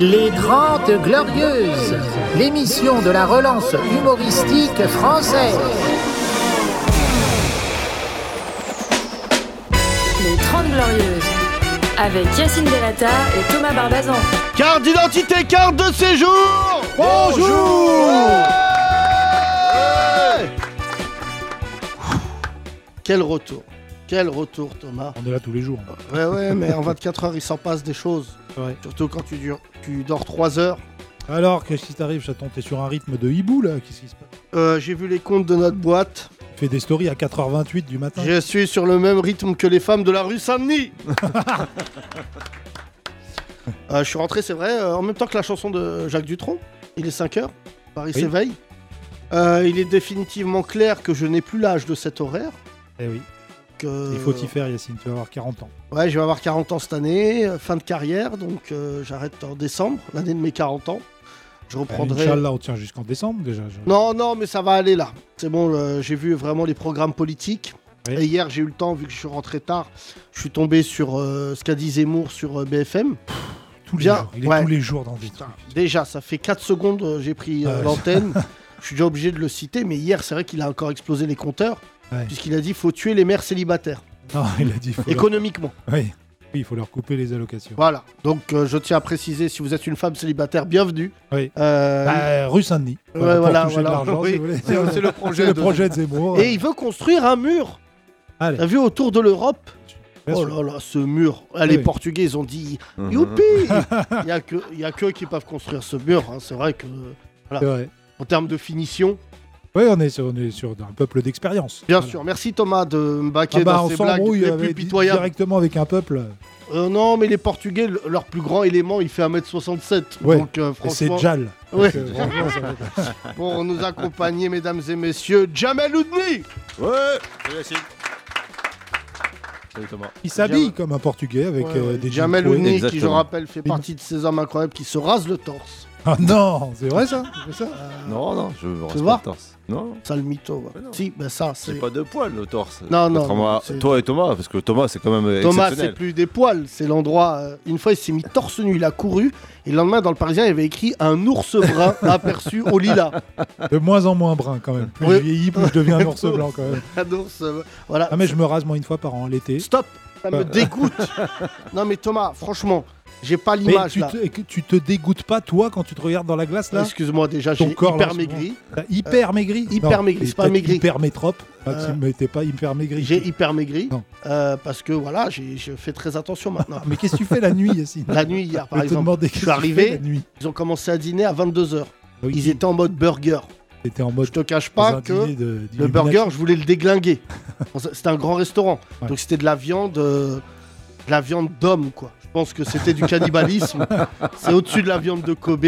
Les Grandes Glorieuses, l'émission de la relance humoristique française. Les 30 Glorieuses, avec Yacine Delata et Thomas Barbazan. Carte d'identité, carte de séjour Bonjour Ouais Quel retour Quel retour Thomas On est là tous les jours. Ouais ouais mais en 24 heures il s'en passe des choses. Ouais. Surtout quand tu, dures- tu dors 3 heures. Alors, qu'est-ce qui t'arrive, chaton? T'es sur un rythme de hibou, là? Qu'est-ce qui se passe? Euh, J'ai vu les comptes de notre boîte. Tu fais des stories à 4h28 du matin Je suis sur le même rythme que les femmes de la rue Saint-Denis. Euh, je suis rentré, c'est vrai, euh, en même temps que la chanson de Jacques Dutronc. Il est 5 heures, Paris Oui. s'éveille. Euh, il est définitivement clair que je n'ai plus l'âge de cet horaire. Eh oui, Que... il faut y faire, Yacine, tu vas avoir 40 ans. Ouais, je vais avoir 40 ans cette année, euh, fin de carrière, donc euh, j'arrête en décembre, l'année de mes 40 ans. Je reprendrai. Inch'Allah, on tient jusqu'en décembre, déjà. je- Non, non, mais ça va aller là. C'est bon, euh, j'ai vu vraiment les programmes politiques. Oui. Et hier, j'ai eu le temps, vu que je suis rentré tard, je suis tombé sur euh, ce qu'a dit Zemmour sur euh, BFM. Tous les Bien, jours. Il est ouais. tous les jours dans des Putain, trucs. déjà, ça fait 4 secondes, euh, j'ai pris euh, l'antenne. Je suis déjà obligé de le citer, mais hier, c'est vrai qu'il a encore explosé les compteurs, Ouais. puisqu'il a dit faut tuer les mères célibataires, Non, il a dit faut leur... économiquement. Oui. oui, il faut leur couper les allocations. Voilà. Donc, euh, je tiens à préciser, si vous êtes une femme célibataire, bienvenue. Oui. Euh, Bah, rue Saint-Denis. Ouais, Voilà, voilà, de voilà. Oui, si vous voulez. c'est- le projet C'est le de- projet de Zemmour. Et il veut construire un mur. Allez, T'as vu autour de l'Europe Oh là là, ce mur. Ah, les Oui. Portugais, ils ont dit Mhm. Youpi Il n'y a, que- y a que qui peuvent construire ce mur. hein. C'est vrai que, vrai. en termes de finition, Oui, on est sur, on est sur un peuple d'expérience. bien Voilà. sûr. Merci Thomas de me baquer Ah bah, dans on ces blagues s'embrouille les plus pitoyables. directement avec un peuple. Euh, non, mais les Portugais, le- leur plus grand élément, il fait 1m67. Ouais. Donc, euh, Et c'est franchement, Jal. Ouais. Donc, euh, franchement, ça va. pour nous accompagner, mesdames et messieurs, Jamel Oudni Ouais Salut Thomas. Il s'habille comme un Portugais avec Ouais, euh, des Jamel. Oudni, qui, je rappelle, fait partie de ces hommes incroyables qui se rasent le torse. Ah non, c'est vrai ça, c'est ça Non, non, je rase vois pas le torse. Non, Ça, le mytho. non. Si, ben ça, c'est. pas de poils au torse. Non, non, Contrairement à c'est- toi et Thomas, parce que Thomas, c'est quand même euh, Thomas, c'est exceptionnel. plus des poils, c'est l'endroit. euh, une fois, il s'est mis torse nu, il a couru, et le lendemain, dans le Parisien, il y avait écrit un ours brun aperçu au lilas. De moins en moins brun quand même. Plus Oui. je vieillis, plus je deviens un ours blanc quand même. Un ours, euh, voilà. Ah mais je me rase moi une fois par an l'été. Stop, ça me Ouais. dégoûte. non, mais Thomas, franchement, j'ai pas l'image tu là. te, tu te dégoûtes pas toi quand tu te regardes dans la glace là Excuse-moi, déjà, j'ai hyper ce maigri. Hyper maigri hyper maigri, c'est pas maigri. Hyper métrope, Euh, mais t'es pas hyper maigri. J'ai hyper maigri. Euh, parce que voilà, j'ai- je fais très attention maintenant. Ah, mais qu'est-ce que tu fais la nuit Yacine La nuit, hier, par Je exemple, je suis tu arrivé. la nuit. ils ont commencé à dîner à 22h. Oui, Ils étaient en mode burger. T'étais en mode Je te cache pas que. de- Le burger, je voulais le déglinguer. c'était un grand restaurant. Ouais. Donc c'était de la viande, euh, de la viande d'homme, quoi. Pense que c'était du cannibalisme. C'est au-dessus de la viande de Kobe.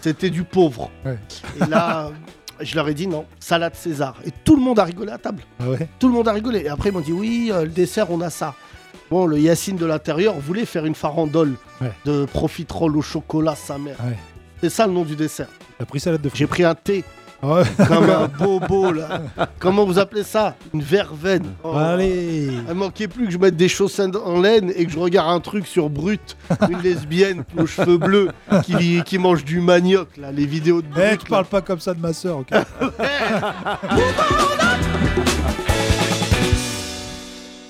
C'était du pauvre. Ouais. Et là, je leur ai dit non, salade César. Et tout le monde a rigolé à table. Ah ouais Tout le monde a rigolé. Et après, ils m'ont dit oui, euh, le dessert, on a ça. Bon, le Yacine de l'intérieur voulait faire une farandole Ouais. de profiterole au chocolat, sa mère. Ouais. C'est ça le nom du dessert. T'as pris salade de fruits. J'ai pris un thé Ah ouais. comme un bobo là. Comment vous appelez ça? Une verveine. Oh. Allez Il manquait plus que je mette des chaussettes en laine et que je regarde un truc sur Brut, une lesbienne aux cheveux bleus qui, qui mange du manioc là, les vidéos de Brut. Eh, là. tu parles pas comme ça de ma soeur, ok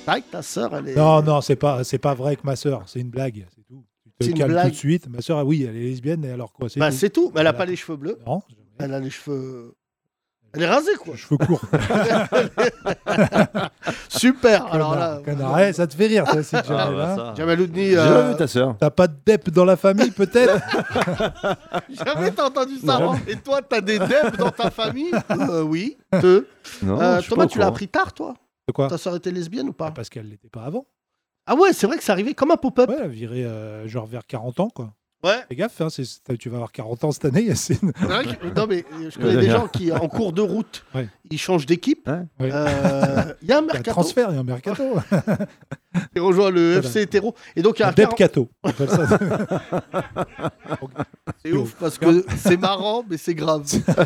vrai que ta sœur, elle est. Non, non, c'est pas, c'est pas vrai que ma soeur, c'est une blague, c'est tout. C'est une blague. tout de suite. Ma soeur, ah oui, elle est lesbienne, et alors quoi C'est Bah tout. c'est tout, mais elle a Voilà. pas les cheveux bleus, Non, elle a les cheveux. Elle est rasée quoi. cheveux courts. Super. Alors là. Eh, ça te fait rire, ça, c'est Ah, Jamel, bah, hein ça. Jamal Oudni, J'ai euh, jamais vu ta sœur. T'as pas de dep dans la famille, peut-être jamais t'as entendu ça. Non. hein Et toi, t'as des debs dans ta famille? Euh, Oui. Te. Non, Euh, je suis Thomas, pas au tu l'as courant. appris tard, toi? De quoi? Ta sœur était lesbienne ou pas? Parce qu'elle l'était pas avant. Ah ouais, c'est vrai que c'est arrivé comme un pop-up. Ouais, elle a viré euh, genre vers 40 ans, quoi. Ouais. Fais gaffe, hein, c'est- tu vas avoir 40 ans cette année, Yacine. Non mais je connais des gens qui en cours de route, Ouais. ils changent d'équipe. Ouais. Euh, Il y a un Il y a un mercato transfert, il y a un mercato. qui rejoint le Voilà. FC hétéro. Et donc il y a Un un 40 depcato. C'est ouf parce que c'est marrant mais c'est grave.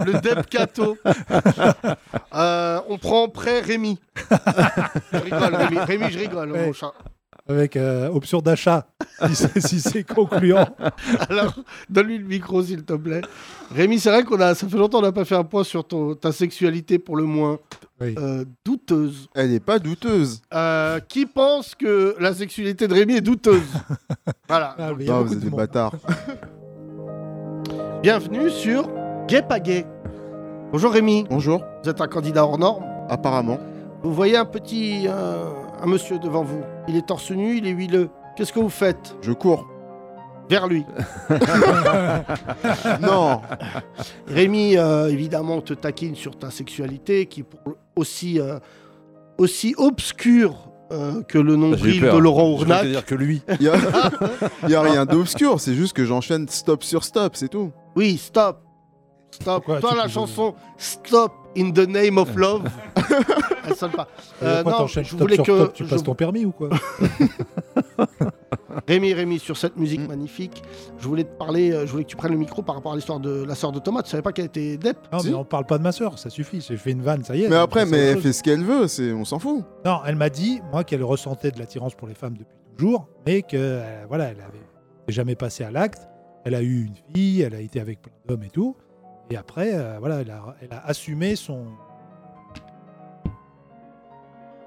Le Depcato. Euh, on prend prêt Rémi. je rigole Rémi. Rémi, je rigole Ouais. mon chat. Avec euh, option d'achat si c'est si c'est concluant. Alors, donne-lui le micro, s'il te plaît. Rémi, c'est vrai qu'on a, ça fait longtemps qu'on n'a pas fait un point sur ton- ta sexualité pour le moins Oui. euh, douteuse. Elle n'est pas douteuse. Euh, qui pense que la sexualité de Rémi est douteuse? Voilà. Ah, mais il y a Non, vous êtes de des bâtards. Bienvenue sur Gay pas Gay. Bonjour Rémi, Bonjour. vous êtes un candidat hors norme? Apparemment. Vous voyez un petit, euh, un monsieur devant vous. Il est torse nu, il est huileux. Qu'est-ce que vous faites? Je cours. Vers lui. non. Rémi, euh, évidemment, te taquine sur ta sexualité, qui est pour- aussi, euh, aussi obscure euh, que le nombril de Laurent Ournac. te dire que lui. Il n'y a... y a rien d'obscur. C'est juste que j'enchaîne stop sur stop, c'est tout. Oui, stop. Stop. Pourquoi Toi, tu la peux- chanson Stop in the name of love, elle sonne pas. Euh, non, je voulais sur que. Tu je- passes ton permis ou quoi Rémi, Rémi, sur cette musique Mm. magnifique, je voulais te parler, euh, je voulais que tu prennes le micro par rapport à l'histoire de la sœur de Thomas. Tu savais pas qu'elle était dep? Non, Si. mais on parle pas de ma soeur, ça suffit. J'ai fait une vanne, ça y est. Mais après, mais elle fait ce qu'elle veut. C'est... On s'en fout. Non, elle m'a dit, moi, qu'elle ressentait de l'attirance pour les femmes depuis toujours, mais que euh, voilà, elle avait jamais passé à l'acte. Elle a eu une fille, elle a été avec plein d'hommes et tout. Et après, euh, voilà, elle a, elle a assumé son.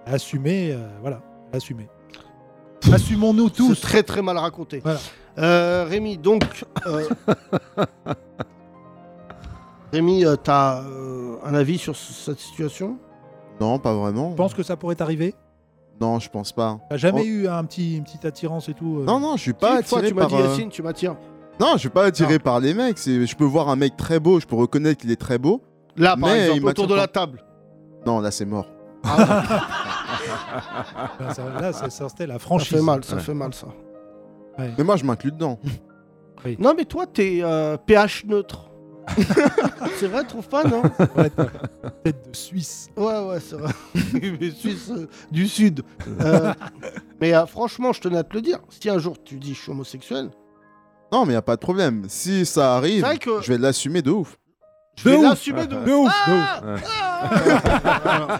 Elle a assumé, euh, voilà, elle a assumé. Assumons-nous C'est tous. très très mal raconté. Voilà. Euh, Rémi, donc. euh, Rémi, tu as un avis sur cette situation? Non, pas vraiment. Je pense que ça pourrait t'arriver? Non, je pense pas. T'as jamais Oh. eu un petit, une petite attirance et tout euh? Non, non, je suis Si, pas Une fois, attiré tu m'as dit, euh, Yacine, tu m'attires. Non, je suis pas attiré Non. par les mecs. Je peux voir un mec très beau, je peux reconnaître qu'il est très beau. Là, par Mais il exemple, autour de la table. Non, là, c'est mort. Là, ça, là, ça, ça, c'était la Ça franchise. fait mal, ça Ouais. fait mal, ça. Mais moi, je m'inclus dedans. Non, mais toi, t'es euh, pH neutre. c'est vrai, trouve pas, non? Ouais, tête de Suisse. Ouais, ouais, c'est vrai. mais Suisse euh, du Sud. Euh, mais euh, franchement, je tenais à te le dire. Si un jour tu dis je suis homosexuel, Non, mais y a pas de problème. Si ça arrive, C'est vrai que- je vais l'assumer de ouf. je vais l'assumer de De ouf, de ouf. Ah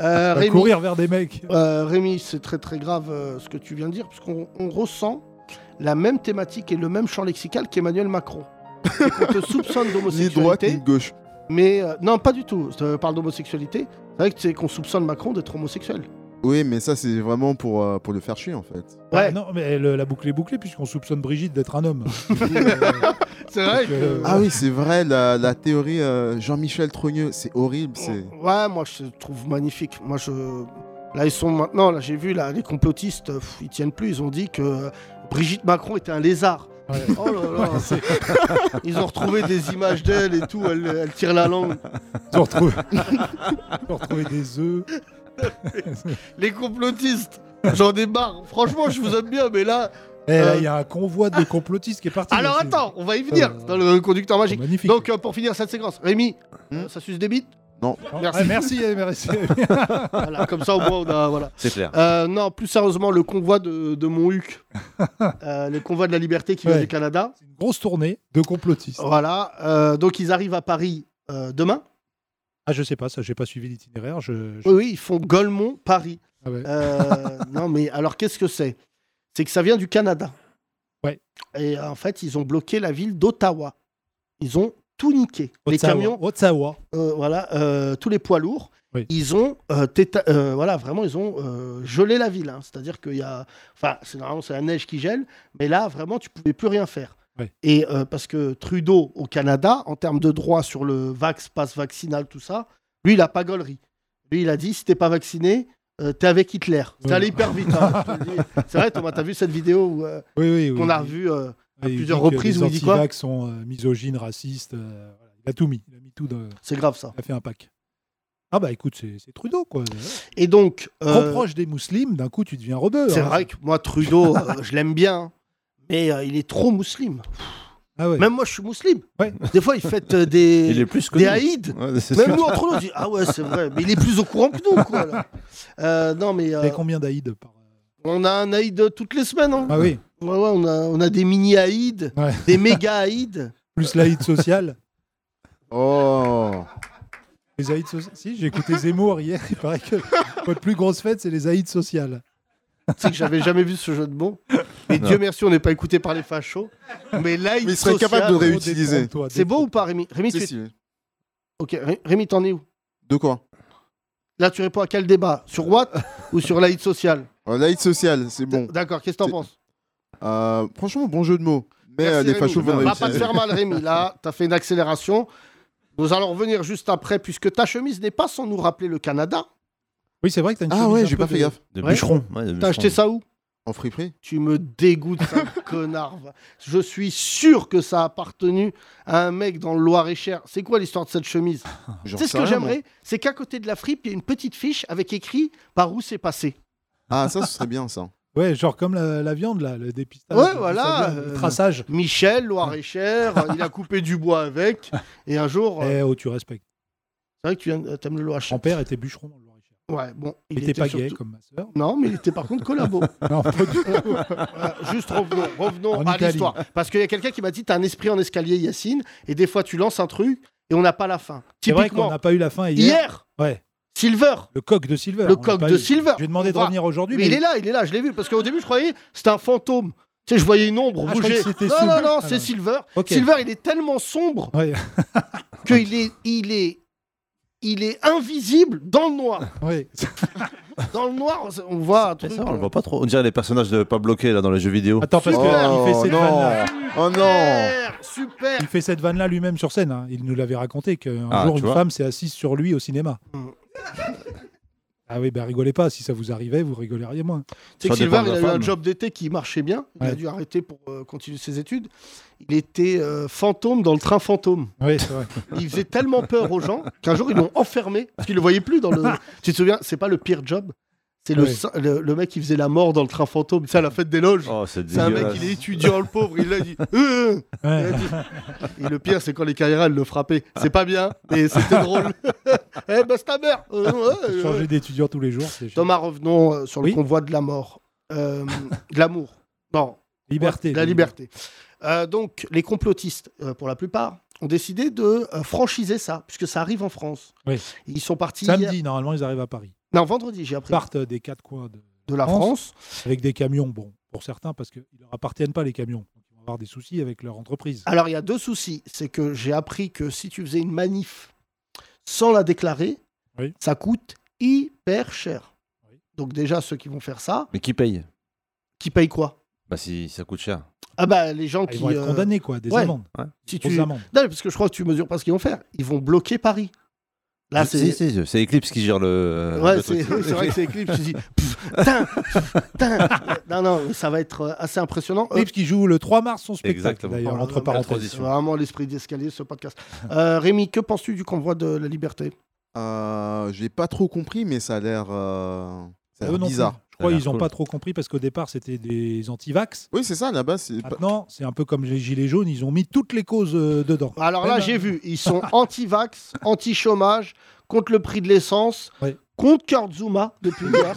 Euh, Va Rémi, courir vers des mecs. euh, Rémi, c'est très très grave euh, ce que tu viens de dire, puisqu'on on ressent la même thématique et le même champ lexical qu'Emmanuel Macron. Qu'on te soupçonne Ni droite ni d'homosexualité, gauche. mais euh, non, pas du tout. Je parle d'homosexualité. C'est vrai que c'est qu'on soupçonne Macron d'être homosexuel. Oui, mais ça, c'est vraiment pour, euh, pour le faire chier, en fait. Ouais. Ah, non, mais le- la boucle est bouclée puisqu'on soupçonne Brigitte d'être un homme. Euh, C'est vrai que. euh, Ah oui, c'est vrai, la, la théorie euh, Jean-Michel Trogneux, c'est horrible. C'est... Ouais, moi je trouve magnifique. Moi je. Là, ils sont maintenant, là j'ai vu, là, les complotistes, pff, ils tiennent plus. Ils ont dit que euh, Brigitte Macron était un lézard. ouais. Oh là là, c'est- Ils ont retrouvé des images d'elle et tout, elle, elle tire la langue. Ils ont retrouvé... Ils ont retrouvé des œufs. Les complotistes, j'en ai marre. Franchement, je vous aime bien, mais là. Là, Euh. il y a un convoi de complotistes qui est parti. Alors attends, on va y venir Euh, dans le conducteur magique. magnifique. Donc, euh, pour finir cette séquence, Rémi, Hmm. ça suce des bites? Oh, merci. ouais, merci. eh, merci. Voilà, Comme ça, au moins, on a. Voilà. C'est clair. Euh, non, plus sérieusement, le convoi de, de mon Huc, euh, le convoi de la liberté qui vient Ouais. du Canada. C'est une grosse tournée de complotistes. Voilà, euh, donc ils arrivent à Paris euh, demain. Ah, je sais pas, ça, j'ai pas suivi l'itinéraire. Je... je- Oui, oui, ils font Golemont-Paris. Ah ouais. Euh, non, mais alors qu'est-ce que c'est? C'est que ça vient du Canada. Ouais. Et euh, en fait, ils ont bloqué la ville d'Ottawa. Ils ont tout niqué. Les camions, Otsawa. euh, voilà, euh, tous les poids lourds. Oui. Ils ont, téta- voilà, vraiment, ils ont gelé la ville. hein. C'est-à-dire qu'il y a, enfin, c'est normalement c'est la neige qui gèle, mais là, vraiment, tu pouvais plus rien faire. Oui. Et euh, parce que Trudeau au Canada, en termes de droit sur le vax, passe vaccinal, tout ça, lui, il a pas gaulerie. Lui, il a dit, si t'es pas vacciné, euh, t'es avec Hitler. C'est Oui. allé hyper vite. hein, c'est vrai, Thomas, t'as vu cette vidéo où, euh, Oui, qu'on a revue euh, à plusieurs reprises Les où il dit quoi antivax sont euh, misogynes, racistes. Il a tout mis. Il a mis tout. Dans... C'est grave ça. Il a fait un pack. Ah bah écoute, c'est Trudeau quoi. Et donc, euh, Reproche des musulmans, d'un coup tu deviens rebeu. c'est hein. vrai que moi, Trudeau, je l'aime bien, mais euh, il est trop musulman. Ah ouais. Même moi, je suis musulman. Ouais. Des fois, il fait euh, des, Il est plus que des nous. haïds. Ouais, c'est Même sûr. nous, entre nous, on dit Ah ouais, c'est vrai, mais il est plus au courant que nous, quoi. là. Euh, non, mais euh, T'avais combien d'Aïd par... on a un haïd toutes les semaines. Hein. Ah oui, Ouais, ouais, on, a, on a des mini haïds, Ouais. des méga haïds. plus l'Aïd social. Oh Les Aïds sociales. Si, j'ai écouté Zemmour hier, il paraît que votre plus grosse fête, c'est les Aïds sociales. Tu sais que j'avais jamais vu ce jeu de mots. Et Non. Dieu merci, on n'est pas écouté par les fachos. Mais là, Mais il serait capable de réutiliser. C'est beau ou pas, Rémi? Rémi, Si, tu es- si. Ok, Ré- Rémi, t'en es où? De quoi? Là, tu réponds à quel débat? Sur Watt ou sur l'aide sociale Euh, L'aide sociale, c'est bon. D'accord, qu'est-ce que t'en penses? Euh, franchement, bon jeu de mots. Mais Merci, euh, les Rémi. fachos vont Va pas te faire mal, Rémi. Là, t'as fait une accélération. Nous allons revenir juste après, puisque ta chemise n'est pas sans nous rappeler le Canada. Oui, c'est vrai que t'as une Ah chemise ouais, un j'ai peu pas fait de- gaffe. De Ouais. bûcheron. ouais, de T'as acheté ça où? En friperie Tu me dégoûtes, ça, connard. Je suis sûr que ça a appartenu à un mec dans le Loir-et-Cher. C'est quoi l'histoire de cette chemise? Tu J'en sais ce sais que rien, moi. j'aimerais C'est qu'à côté de la fripe, il y a une petite fiche avec écrit par où c'est passé. Ah, ça, ce serait bien, ça. Ouais, genre comme la, la viande, là, le dépistage. Ouais, le voilà, dépistage, le euh, traçage. Michel, Loir-et-Cher, euh, il a coupé du bois avec. Et un jour, euh, Eh oh, tu respectes. c'est vrai que tu aimes, t'aimes le Loir-et-Cher. Mon père était bûcheron dans le Loir-et-Cher. Ouais, bon, Il il était pas gay comme ma sœur. Non, mais il était par contre collabo. Non, pas du tout. Voilà, juste revenons, revenons En à l'histoire. Parce qu'il y a quelqu'un qui m'a dit T'as un esprit en escalier, Yacine, et des fois tu lances un truc et on n'a pas la fin. C'est vrai qu'on n'a pas eu la fin hier. hier, Ouais, Silver, le coq de Silver. le coq de eu. Silver. Je lui ai demandé de revenir aujourd'hui, Mais mais il est là, il est là, je l'ai vu. Parce qu'au début, je croyais c'était un fantôme. Tu sais, je voyais une ombre Ah, bouger. Non, non, Silver. non, Ah, c'est. Silver. Silver, il est tellement sombre Ouais, qu'il est, il est, il est invisible dans le noir. ouais. Dans le noir, on voit un C'est truc. ça, on le voit pas trop. On dirait les personnages de pas bloqués là dans les jeux vidéo. Attends, parce Super. qu'il fait cette non. vanne-là. Oh non Super. Il fait cette vanne-là lui-même sur scène. hein. Il nous l'avait raconté qu'un Ah, jour tu une vois. femme s'est assise sur lui au cinéma. Mm. Ah oui, bah rigolez pas. Si ça vous arrivait, vous rigoleriez moins. Que Ça dépend Silver, de il la a eu un femme. job d'été qui marchait bien. Il a Ouais. dû arrêter pour euh, continuer ses études. Il était euh, fantôme dans le train fantôme. Oui, c'est vrai. Il faisait tellement peur aux gens qu'un jour ils l'ont enfermé parce qu'ils le voyaient plus dans le. tu te souviens, c'est pas le pire job? C'est le, le, le mec qui faisait la mort dans le train fantôme. C'est à la fête des loges. Oh, c'est un mec, il est étudiant, le pauvre. Il l'a dit. Euh, euh. Ouais. Dit- Et le pire, c'est quand les carrières, elles le frappaient. C'est pas bien, mais c'était drôle. Eh, basse ta mère Euh. Changer d'étudiant tous les jours, c'est Thomas, revenons euh, sur le Oui. convoi de la mort. Euh, de l'amour. Non, liberté. la liberté. Euh, donc, les complotistes, euh, pour la plupart, ont décidé de euh, franchiser ça, puisque ça arrive en France. Oui. Ils sont partis. hier- Samedi, normalement, ils arrivent à Paris. Non, vendredi, j'ai Ils appris. partent des quatre coins de, De la France. avec des camions. Bon, pour certains, parce qu'ils leur appartiennent pas les camions. Donc, ils vont avoir des soucis avec leur entreprise. Alors, il y a deux soucis. C'est que j'ai appris que si tu faisais une manif sans la déclarer, Oui. ça coûte hyper cher. Oui. Donc, déjà, ceux qui vont faire ça, Mais qui paye? Qui payent quoi? Bah si ça coûte cher. Ah, bah, les gens Ah, ils qui. vont être euh, condamnés, quoi, des ouais. amendes. si tu... amendes. Non, parce que je crois que tu mesures pas ce qu'ils vont faire. Ils vont bloquer Paris. Là, c'est. c'est Eclipse qui gère le. Ouais, le c'est vrai que c'est Eclipse. Tain, tain. Non, non, ça va être euh, assez impressionnant. Euh, Clips qui joue le 3 mars son spectacle, Exactement. d'ailleurs, entre parenthèses. vraiment l'esprit d'escalier, ce podcast. Euh, Rémi, que penses-tu du convoi de la liberté? Euh, J'ai pas trop compris, mais ça a l'air plus. bizarre. Je crois qu'ils n'ont cool. pas trop compris parce qu'au départ, c'était des anti-vax. Oui, c'est ça, là-bas, c'est Maintenant, c'est un peu comme les gilets jaunes, ils ont mis toutes les causes euh, dedans. Alors là, j'ai vu, ils sont anti-vax, anti-chômage, contre le prix de l'essence, contre Kurt Zuma depuis hier.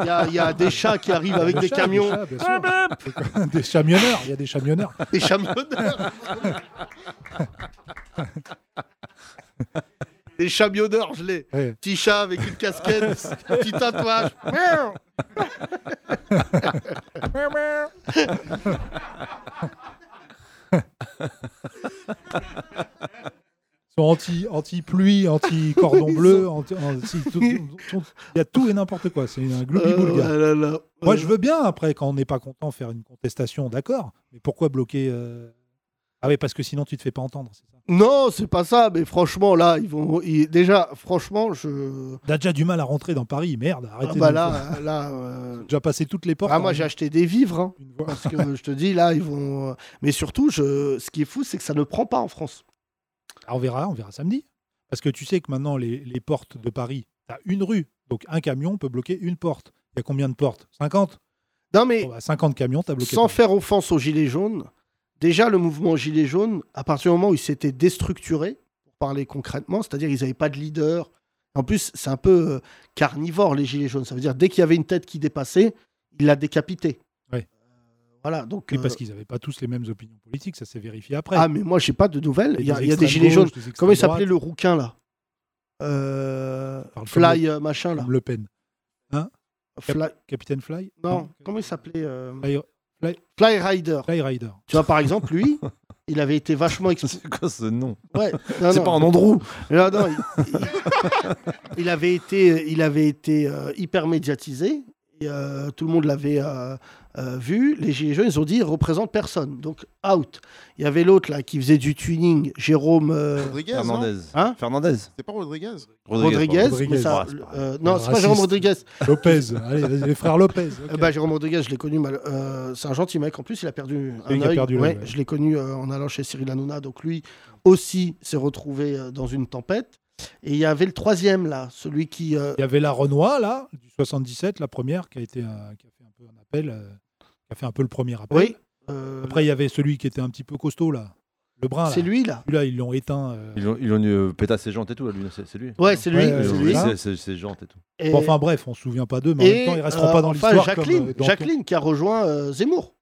Il y, a- il y a des chats qui arrivent avec des chats, camions, chats, bien sûr. Des chamionneurs, il y a des chamionneurs. des chamionneurs. des chamionneurs, je l'ai. Ouais. Petit chat avec une casquette, petit tatouage. Sont anti, anti-pluie, anti-cordon bleu, anti, anti- tout- tout- tout- il y a tout et n'importe quoi. C'est un Euh, gloubi-boulga. ouais, là, là. Moi, Euh, je veux bien, après, quand on n'est pas content, faire une contestation, d'accord. Mais pourquoi bloquer euh, Ah oui, parce que sinon, tu te fais pas entendre, c'est ça? Non, c'est pas ça, mais franchement, là, ils vont. ils- Déjà, franchement, je. T'as déjà du mal à rentrer dans Paris, merde, arrêtez. Ah bah là, faire- là. euh, déjà passé toutes les portes. Ah, moi, en j'ai acheté des vivres, hein, parce que je te dis, là, ils vont. Mais surtout, je... ce qui est fou, c'est que ça ne prend pas en France. Ah, on verra, on verra samedi. Parce que tu sais que maintenant, les, les portes de Paris, tu as une rue. Donc, un camion peut bloquer une porte. Il y a combien de portes? 50 Non, mais Bon, bah, 50 camions, tu as bloqué. sans Paris. faire offense aux Gilets jaunes, déjà, le mouvement Gilets jaunes, à partir du moment où il s'était déstructuré, pour parler concrètement, c'est-à-dire qu'ils n'avaient pas de leader. En plus, c'est un peu euh, carnivore, les Gilets jaunes. Ça veut dire, dès qu'il y avait une tête qui dépassait, il la décapitait. Ouais. Euh, voilà, donc. Oui, euh, parce qu'ils n'avaient pas tous les mêmes opinions politiques, ça s'est vérifié après. Ah, mais moi, j'ai pas de nouvelles. Il y a, des il y a des extrêmes Gilets jaunes. des Comment il s'appelait le rouquin, là? Euh, Fly, euh, machin, là. Le Pen. Fly- Capitaine Fly? Non, comment il s'appelait euh, Fly, Fly Rider. Fly Rider. Tu vois, par exemple, lui, il avait été vachement exposé. C'est quoi ce nom Ouais, C'est pas un Andrew Non, non, il, il- il avait été, il avait été euh, hyper médiatisé. et, euh, tout le monde l'avait euh, euh, vu. Les Gilets jaunes, ils ont dit, il représente personne. Donc, out. Il y avait l'autre, là, qui faisait du tuning, Jérôme euh, Rodriguez, Fernandez. Hein Fernandez. C'est pas Rodriguez Rodriguez. Rodriguez. mais ça- euh, non, c'est pas Jérôme. Rodriguez. Lopez. Allez, les frères Lopez. Euh, bah, Jérôme Rodriguez, je l'ai connu. mal- euh, c'est un gentil mec. En plus, il a perdu un œil. perdu l'œil, Ouais, ouais. Je l'ai connu euh, en allant chez Cyril Hanouna. Donc lui aussi s'est retrouvé euh, dans une tempête. Et il y avait le troisième là, celui qui. euh, Il y avait la Renoir, là, du 77, la première, qui a, été, un- qui a fait un peu un appel, euh, qui a fait un peu le premier appel. Oui. euh, Après, il y avait celui qui était un petit peu costaud, là. Le brun, là. c'est lui là. Celui-là, ils l'ont éteint. euh. Ils ont, ils ont eu pétasse ses jantes et tout, lui, c'est lui. Ouais, c'est lui. Ouais, c'est ses jantes et tout. Et, Bon, enfin bref, on se souvient pas d'eux, mais en et, même temps, ils resteront euh, pas dans enfin, l'histoire. Jacqueline, comme, euh. Jacqueline qui a rejoint euh, Zemmour.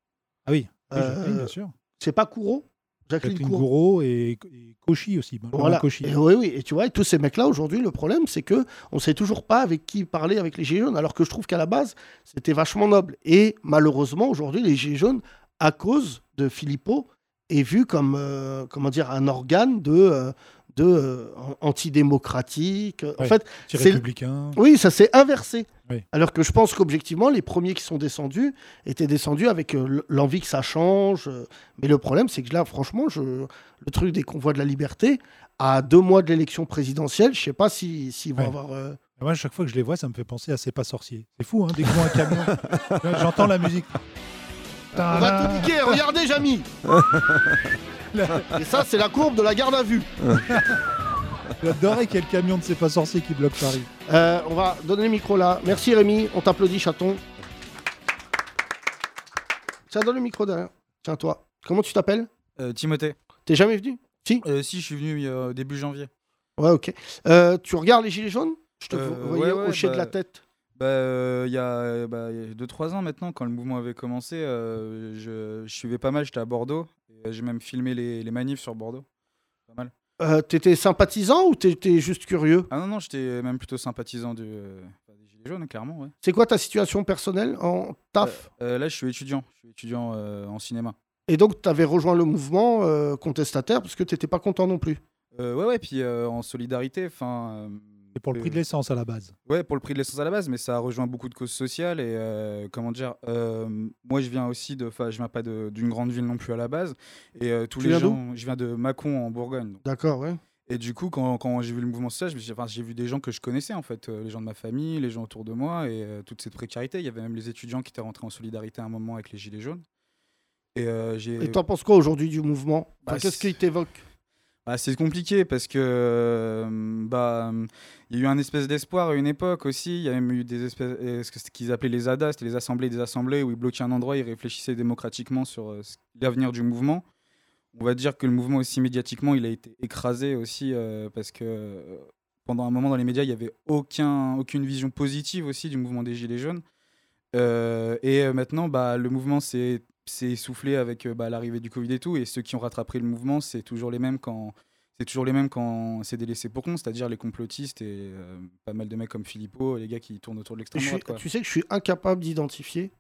Ah oui, oui, Euh, Jacqueline, bien sûr. C'est pas Courreau Jacqueline, Jacqueline. Gouraud et, et Cauchy aussi. Benjamin Voilà. Cauchy. Et oui, oui. Et tu vois, et tous ces mecs-là, aujourd'hui, le problème, c'est que on sait toujours pas avec qui parler avec les Gilets jaunes, alors que je trouve qu'à la base, c'était vachement noble. Et malheureusement, aujourd'hui, les Gilets jaunes, à cause de Philippot, est vu comme, euh, comment dire, un organe de, euh, de euh, antidémocratique. En fait, c'est- républicain. oui, ça s'est inversé. Oui. Alors que je pense qu'objectivement, les premiers qui sont descendus étaient descendus avec euh, l'envie que ça change. euh, Mais le problème, c'est que là, franchement, je... le truc des convois de la liberté, à deux mois de l'élection présidentielle, je sais pas s'ils si, s'ils vont Ouais. avoir. euh, Moi, chaque fois que je les vois, ça me fait penser à C'est pas sorcier. C'est fou, hein, dès que je vois un camion, j'entends la musique. On va tout niquer, regardez, Jamy Et ça, c'est la courbe de la garde à vue. J'adorais qu'il y ait le camion de C'est pas sorcier qui bloque Paris. Euh, on va donner le micro là. Merci Rémi, on t'applaudit, chaton. Tiens, donne le micro derrière. Tiens, toi. Comment tu t'appelles Euh, Timothée. T'es jamais venu? Si Euh, si, je suis venu euh, début janvier. Ouais, ok. Euh, tu regardes les Gilets jaunes? Je te Euh, voyais ouais, ouais, hocher de bah, la tête. Bah, euh, il y a 2-3 ans maintenant, quand le mouvement avait commencé, euh, je, je suivais pas mal, j'étais à Bordeaux. euh, J'ai même filmé les, les manifs sur Bordeaux. Pas mal. Euh, T'étais sympathisant ou t'étais juste curieux? Ah non, non, j'étais même plutôt sympathisant du, euh, des Gilets jaunes, clairement. Ouais. C'est quoi ta situation personnelle en taf? Euh, là, je suis étudiant. Je suis étudiant euh, en cinéma. Et donc, tu avais rejoint le mouvement euh, contestataire parce que t'étais pas content non plus? Euh, ouais, ouais, puis euh, en solidarité, enfin. C'est pour le prix de l'essence à la base. Ouais, pour le prix de l'essence à la base, mais ça a rejoint beaucoup de causes sociales et euh, comment dire. euh, moi, je viens aussi de, enfin, je viens pas d'une grande ville non plus à la base, et euh, tous Tu les gens, je viens de Mâcon en Bourgogne. D'accord, ouais. Et du coup, quand, quand j'ai vu le mouvement social, enfin, j'ai vu des gens que je connaissais en fait, euh, les gens de ma famille, les gens autour de moi, et euh, toute cette précarité. Il y avait même les étudiants qui étaient rentrés en solidarité à un moment avec les gilets jaunes. Et euh. Et t'en penses quoi aujourd'hui du mouvement? Bah, Qu'est-ce qui t'évoque? Bah, c'est compliqué parce que euh, bah il y a eu un espèce d'espoir à une époque aussi. Il y a même eu des euh, ce qu'ils appelaient les ADA, c'était les assemblées des assemblées où ils bloquaient un endroit, ils réfléchissaient démocratiquement sur euh, l'avenir du mouvement. On va dire que le mouvement aussi médiatiquement, il a été écrasé aussi parce que pendant un moment dans les médias, il y avait aucun aucune vision positive aussi du mouvement des gilets jaunes. Et maintenant, bah, le mouvement s'est s'est essoufflé avec euh, bah, l'arrivée du Covid et tout. Et ceux qui ont rattrapé le mouvement, c'est toujours les mêmes quand c'est toujours les mêmes quand c'est des laissés pour compte, c'est-à-dire les complotistes et euh, pas mal de mecs comme Philippot, les gars qui tournent autour de l'extrême droite. Quoi. Tu sais que je suis incapable d'identifier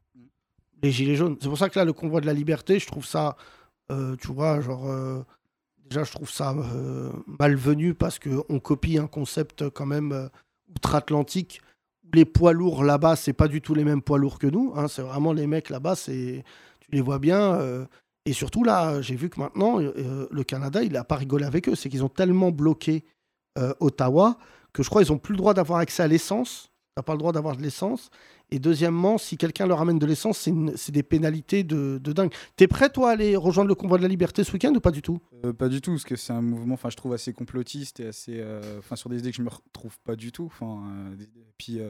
les gilets jaunes. C'est pour ça que là, le convoi de la liberté, je trouve ça, euh, tu vois, genre, euh, déjà, je trouve ça malvenu parce qu'on copie un concept quand même outre-Atlantique. Les poids lourds là-bas, c'est pas du tout les mêmes poids lourds que nous. hein. c'est vraiment les mecs là-bas, c'est, tu les vois bien. euh, et surtout là, j'ai vu que maintenant, euh, le Canada, il a pas rigolé avec eux. C'est qu'ils ont tellement bloqué euh, Ottawa que je crois qu'ils ont plus le droit d'avoir accès à l'essence. T'as pas le droit d'avoir de l'essence. Et deuxièmement, si quelqu'un leur amène de l'essence, c'est des pénalités de, de dingue. T'es prêt, toi, à aller rejoindre le convoi de la liberté ce week-end ou pas du tout? Pas du tout, parce que c'est un mouvement, je trouve assez complotiste et assez, enfin, sur des idées que je me retrouve pas du tout. Enfin, euh, puis,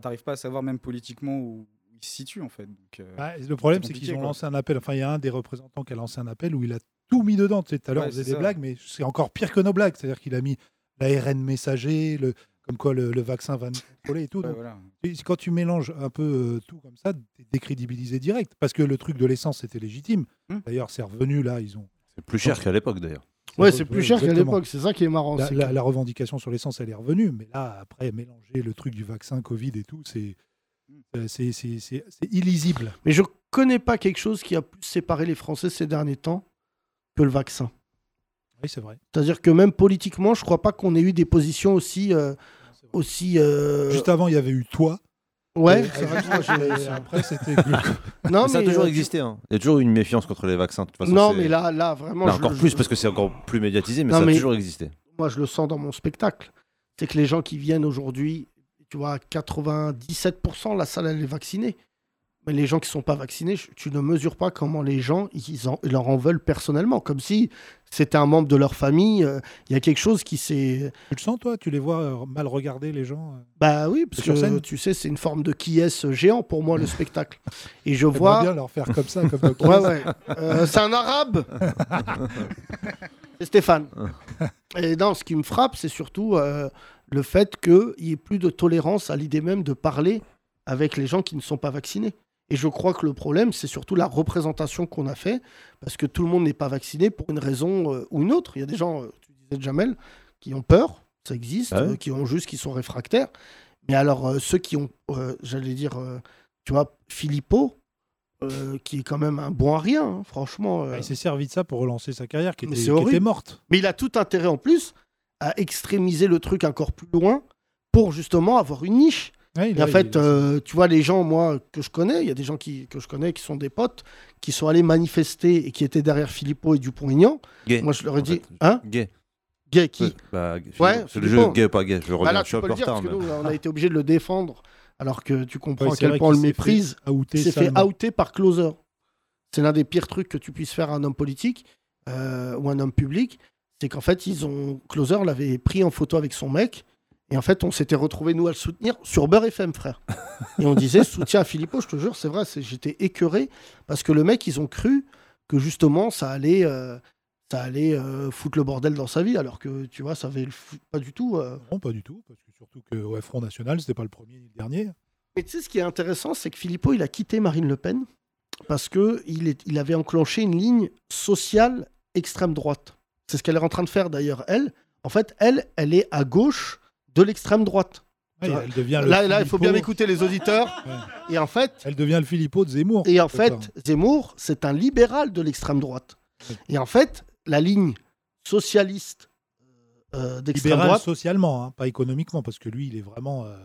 t'arrives pas à savoir même politiquement où il se situe en fait. Donc, euh, Bah, le problème, c'est qu'ils ont quoi. lancé un appel. Enfin, il y a un des représentants qui a lancé un appel où il a tout mis dedans. Tu sais, tout à l'heure, Ouais, on faisait des ça. blagues, mais c'est encore pire que nos blagues. C'est-à-dire qu'il a mis l'ARN messager, le, comme quoi le, le vaccin va nous contrôler et tout. ouais, Donc, voilà. et quand tu mélanges un peu euh, tout comme ça, t'es décrédibilisé direct. Parce que le truc de l'essence, c'était légitime. Hmm. D'ailleurs, c'est revenu là. Ils ont. C'est plus cher qu'à l'époque d'ailleurs. Ouais, c'est plus cher qu'à l'époque. C'est ça qui est marrant. La, c'est la- que- la revendication sur l'essence, elle est revenue. Mais là, après, mélanger le truc du vaccin, Covid et tout, c'est. Euh, C'est illisible. Mais je connais pas quelque chose qui a plus séparé les Français ces derniers temps que le vaccin. Oui, c'est vrai. C'est-à-dire que même politiquement, je crois pas qu'on ait eu des positions aussi. euh, aussi euh, Juste avant, il y avait eu toi. Ouais, Et- vrai que moi, j'ai- et après, c'était. Non, Mais ça a toujours euh, existé. hein. Il y a toujours eu une méfiance contre les vaccins. de toute façon, Non, c'est- mais là, là vraiment. Là, encore plus parce que c'est encore plus médiatisé, mais Non, ça a mais- toujours existé. moi je le sens dans mon spectacle, c'est que les gens qui viennent aujourd'hui, tu vois, 97% la salle elle est vaccinée. Mais les gens qui sont pas vaccinés, tu ne mesures pas comment les gens ils, en- ils leur en veulent personnellement, comme si c'était un membre de leur famille. euh, Il y a quelque chose qui s'est. Tu le sens, toi? Tu les vois euh, mal regarder, les gens euh Bah oui, parce que scène? tu sais, c'est une forme de qui est géant pour moi le spectacle. Et je vois. bien leur faire comme ça, comme. Ouais, ouais. Euh, c'est un arabe C'est Stéphane. Et non, ce qui me frappe, c'est surtout le fait qu'il n'y ait plus de tolérance à l'idée même de parler avec les gens qui ne sont pas vaccinés. Et je crois que le problème, c'est surtout la représentation qu'on a fait, parce que tout le monde n'est pas vacciné pour une raison euh, ou une autre. Il y a des gens, euh, tu disais Jamel, qui ont peur, ça existe, Ah ouais euh, qui ont juste, qui sont réfractaires. Mais alors, euh, ceux qui ont, euh, j'allais dire, euh, tu vois, Philippot, euh, qui est quand même un bon à rien, hein, franchement. euh, Ah, Il s'est servi de ça pour relancer sa carrière qui était, qui était morte. mais il a tout intérêt en plus à extrémiser le truc encore plus loin pour justement avoir une niche. Ouais, Et en a- fait, euh, tu vois, les gens, moi, que je connais, il y a des gens qui, que je connais qui sont des potes, qui sont allés manifester et qui étaient derrière Philippot et Dupont-Aignan. Moi, je leur ai dit, fait. hein Gay. Gay qui Ouais, bah, Ouais, c'est le jeu gay ou pas gay. Je Bah reviens, là, je tu peux le en dire, retard. parce que nous, on a été obligé de le défendre, alors que tu comprends Ouais, à quel point on le méprise. outer Il s'est fait outer par Closer. C'est l'un des pires trucs que tu puisses faire à un homme politique euh, ou un homme public. C'est qu'en fait, ils ont Closer l'avait pris en photo avec son mec. Et en fait, on s'était retrouvés, nous, à le soutenir sur Beurre FM, frère. Et on disait soutien à Philippot, je te jure, c'est vrai, j'étais écœuré. Parce que le mec, ils ont cru que justement, ça allait, euh, ça allait euh, foutre le bordel dans sa vie. Alors que, tu vois, ça avait le pas du tout. euh. Non, pas du tout. Parce que surtout que ouais, Front National, c'était pas le premier ni le dernier. Mais tu sais, ce qui est intéressant, c'est que Philippot, il a quitté Marine Le Pen parce que il, est, il avait enclenché une ligne sociale extrême droite. C'est ce qu'elle est en train de faire d'ailleurs, elle. En fait, elle, elle est à gauche de l'extrême droite. Ouais, Tu vois. elle devient le Là, là, il faut bien m'écouter les auditeurs. Ouais. Et en fait, Elle devient le Philippot de Zemmour. et en fait Zemmour, c'est un libéral de l'extrême droite. Ouais. Et en fait, la ligne socialiste euh, d'extrême libéral droite, socialement, hein, pas économiquement, parce que lui, il est vraiment, euh,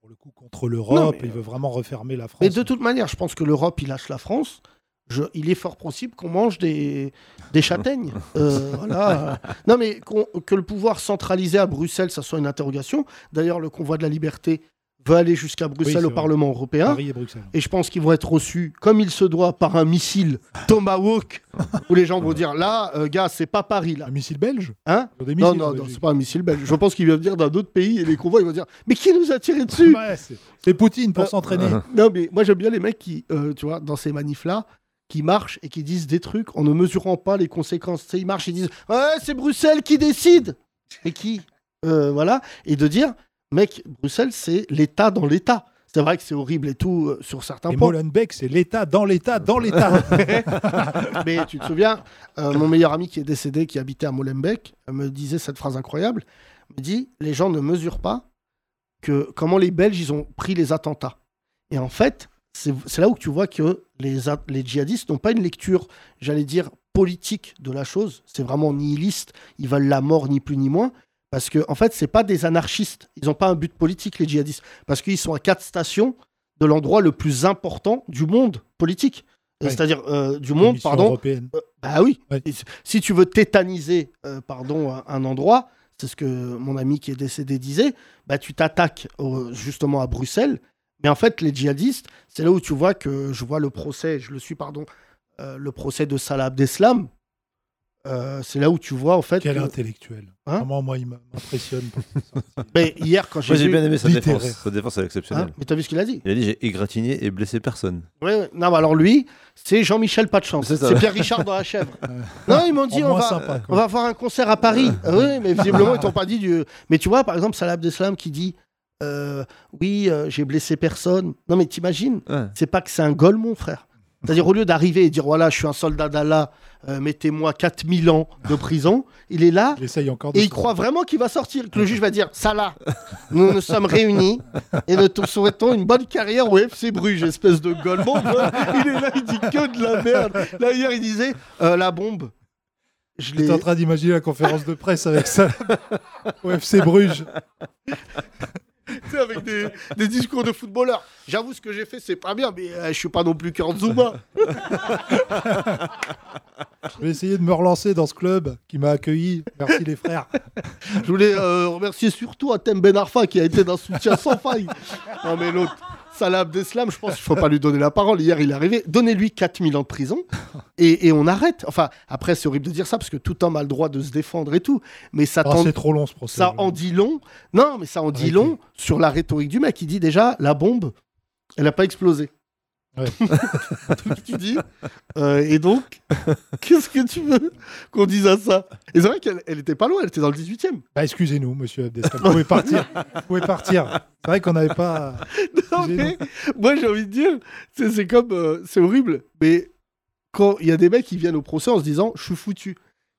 pour le coup, contre l'Europe. Il veut vraiment refermer la France. Mais de toute manière, je pense que l'Europe, il lâche la France. Je- il est fort possible qu'on mange des, des châtaignes. Euh, voilà. Non, mais que le pouvoir centralisé à Bruxelles, ça soit une interrogation. D'ailleurs, le convoi de la liberté veut aller jusqu'à Bruxelles au vrai. Parlement européen. Paris et Bruxelles. Et je pense qu'ils vont être reçus comme il se doit par un missile Tomahawk, où les gens vont dire là, euh, gars, c'est pas Paris là. Un missile belge Hein non, non, non, c'est pas un missile belge. Je pense qu'ils vont venir d'un autre pays et les convois, ils vont dire Mais qui nous a tiré dessus? Ouais, c'est- Poutine pour Euh, s'entraîner. Non, mais moi j'aime bien les mecs qui, euh, tu vois, dans ces manifs-là, qui marchent et qui disent des trucs en ne mesurant pas les conséquences. Tu sais, ils marchent et disent Ouais, c'est Bruxelles qui décide Et qui Euh, Voilà. Et de dire Mec, Bruxelles, c'est l'État dans l'État. C'est vrai que c'est horrible et tout euh, sur certains Et points. Molenbeek, c'est l'État dans l'État dans l'État. Mais tu te souviens, euh, mon meilleur ami qui est décédé, qui habitait à Molenbeek, me disait cette phrase incroyable. Me dit Les gens ne mesurent pas que comment les Belges ils ont pris les attentats. Et en fait, c'est là où tu vois que les, djihadistes n'ont pas une lecture, j'allais dire, politique de la chose. C'est vraiment nihiliste. Ils veulent la mort, ni plus ni moins. Parce que, en fait, c'est pas des anarchistes. Ils n'ont pas un but politique, les djihadistes. Parce qu'ils sont à quatre stations de l'endroit le plus important du monde politique. Euh, Ouais. C'est-à-dire euh, du monde, pardon, européenne. euh, bah oui. Ouais. Si- tu veux tétaniser, euh, pardon, un, un endroit, c'est ce que mon ami qui est décédé disait, bah tu t'attaques justement à Bruxelles. Mais en fait, les djihadistes, c'est là où tu vois que je vois le procès, je le suis, pardon, euh, le procès de Salah Abdeslam. Euh, c'est là où tu vois en fait. Quel que- intellectuel. Hein Vraiment, moi, il m'impressionne. Mais hier, quand j'ai Moi, j'ai vu- bien aimé sa littéraire. défense. Sa défense, elle est Hein exceptionnelle. mais t'as vu ce qu'il a dit Il a dit J'ai égratigné et blessé personne. Ouais, ouais. Non, mais alors lui, c'est Jean-Michel pas de chance. C'est Pierre Richard dans la chèvre. non, ils m'ont dit on va, sympa, on va faire un concert à Paris. Ah oui, mais visiblement ils t'ont pas dit du. Mais tu vois, par exemple, Salah Abdeslam qui dit euh, oui, euh, j'ai blessé personne. Non, mais t'imagines Ouais. C'est pas que c'est un goal, mon frère. C'est-à-dire, au lieu d'arriver et dire voilà, je suis un soldat d'Allah, euh, mettez-moi 4000 ans de prison, il est là Il essaye encore de et il croit vraiment qu'il va sortir. Que le juge va dire Salah, nous nous sommes réunis et nous te souhaitons une bonne carrière au FC Bruges, espèce de golemon. Il est là, il dit que de la merde. Là, hier, il disait euh, la bombe. Je l'ai. J'étais en train d'imaginer la conférence de presse avec ça au FC Bruges. Avec des, des discours de footballeurs. J'avoue, ce que j'ai fait, c'est pas bien, mais euh, je suis pas non plus Kurt Zuma. Je vais essayer de me relancer dans ce club qui m'a accueilli. Merci les frères. Je voulais euh, remercier surtout Atem Ben Arfa qui a été d'un soutien sans faille. Non, mais l'autre, Salah Abdeslam, je pense qu'il faut pas lui donner la parole. Hier, il est arrivé. Donnez-lui 4000 ans de prison et, et on arrête. Enfin, après, c'est horrible de dire ça parce que tout homme a le droit de se défendre et tout. Mais ça Ah, tend- c'est trop long ce procès. ça en dit long. Non, mais ça en dit Arrêtez. long sur la rhétorique du mec. Il dit déjà, la bombe, elle n'a pas explosé. Ouais. Donc tu dis, euh, et donc, qu'est-ce que tu veux qu'on dise à ça? Et c'est vrai qu'elle elle était pas loin, elle était dans le 18e. Bah, excusez-nous, monsieur Abdeslam. Vous pouvez partir. Vous pouvez partir. C'est vrai qu'on n'avait pas. Non, mais moi j'ai envie de dire, c'est c'est comme, euh, c'est horrible, mais quand il y a des mecs qui viennent au procès en se disant, je suis foutu.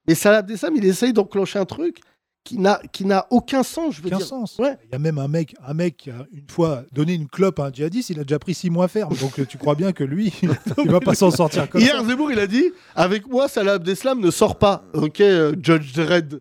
Mais Salah Abdeslam, il essaye d'enclencher un truc qui n'a qui n'a aucun sens, je veux Aucun dire. sens. Ouais. Il y a même un mec, un mec qui a une fois donné une clope à un djihadiste, il a déjà pris six mois ferme. Donc euh, tu crois bien que lui, il va pas s'en sortir comme Hier, ça. Zemmour, il a dit Avec moi, Salah Abdeslam ne sort pas. Ok, euh, Judge Dredd.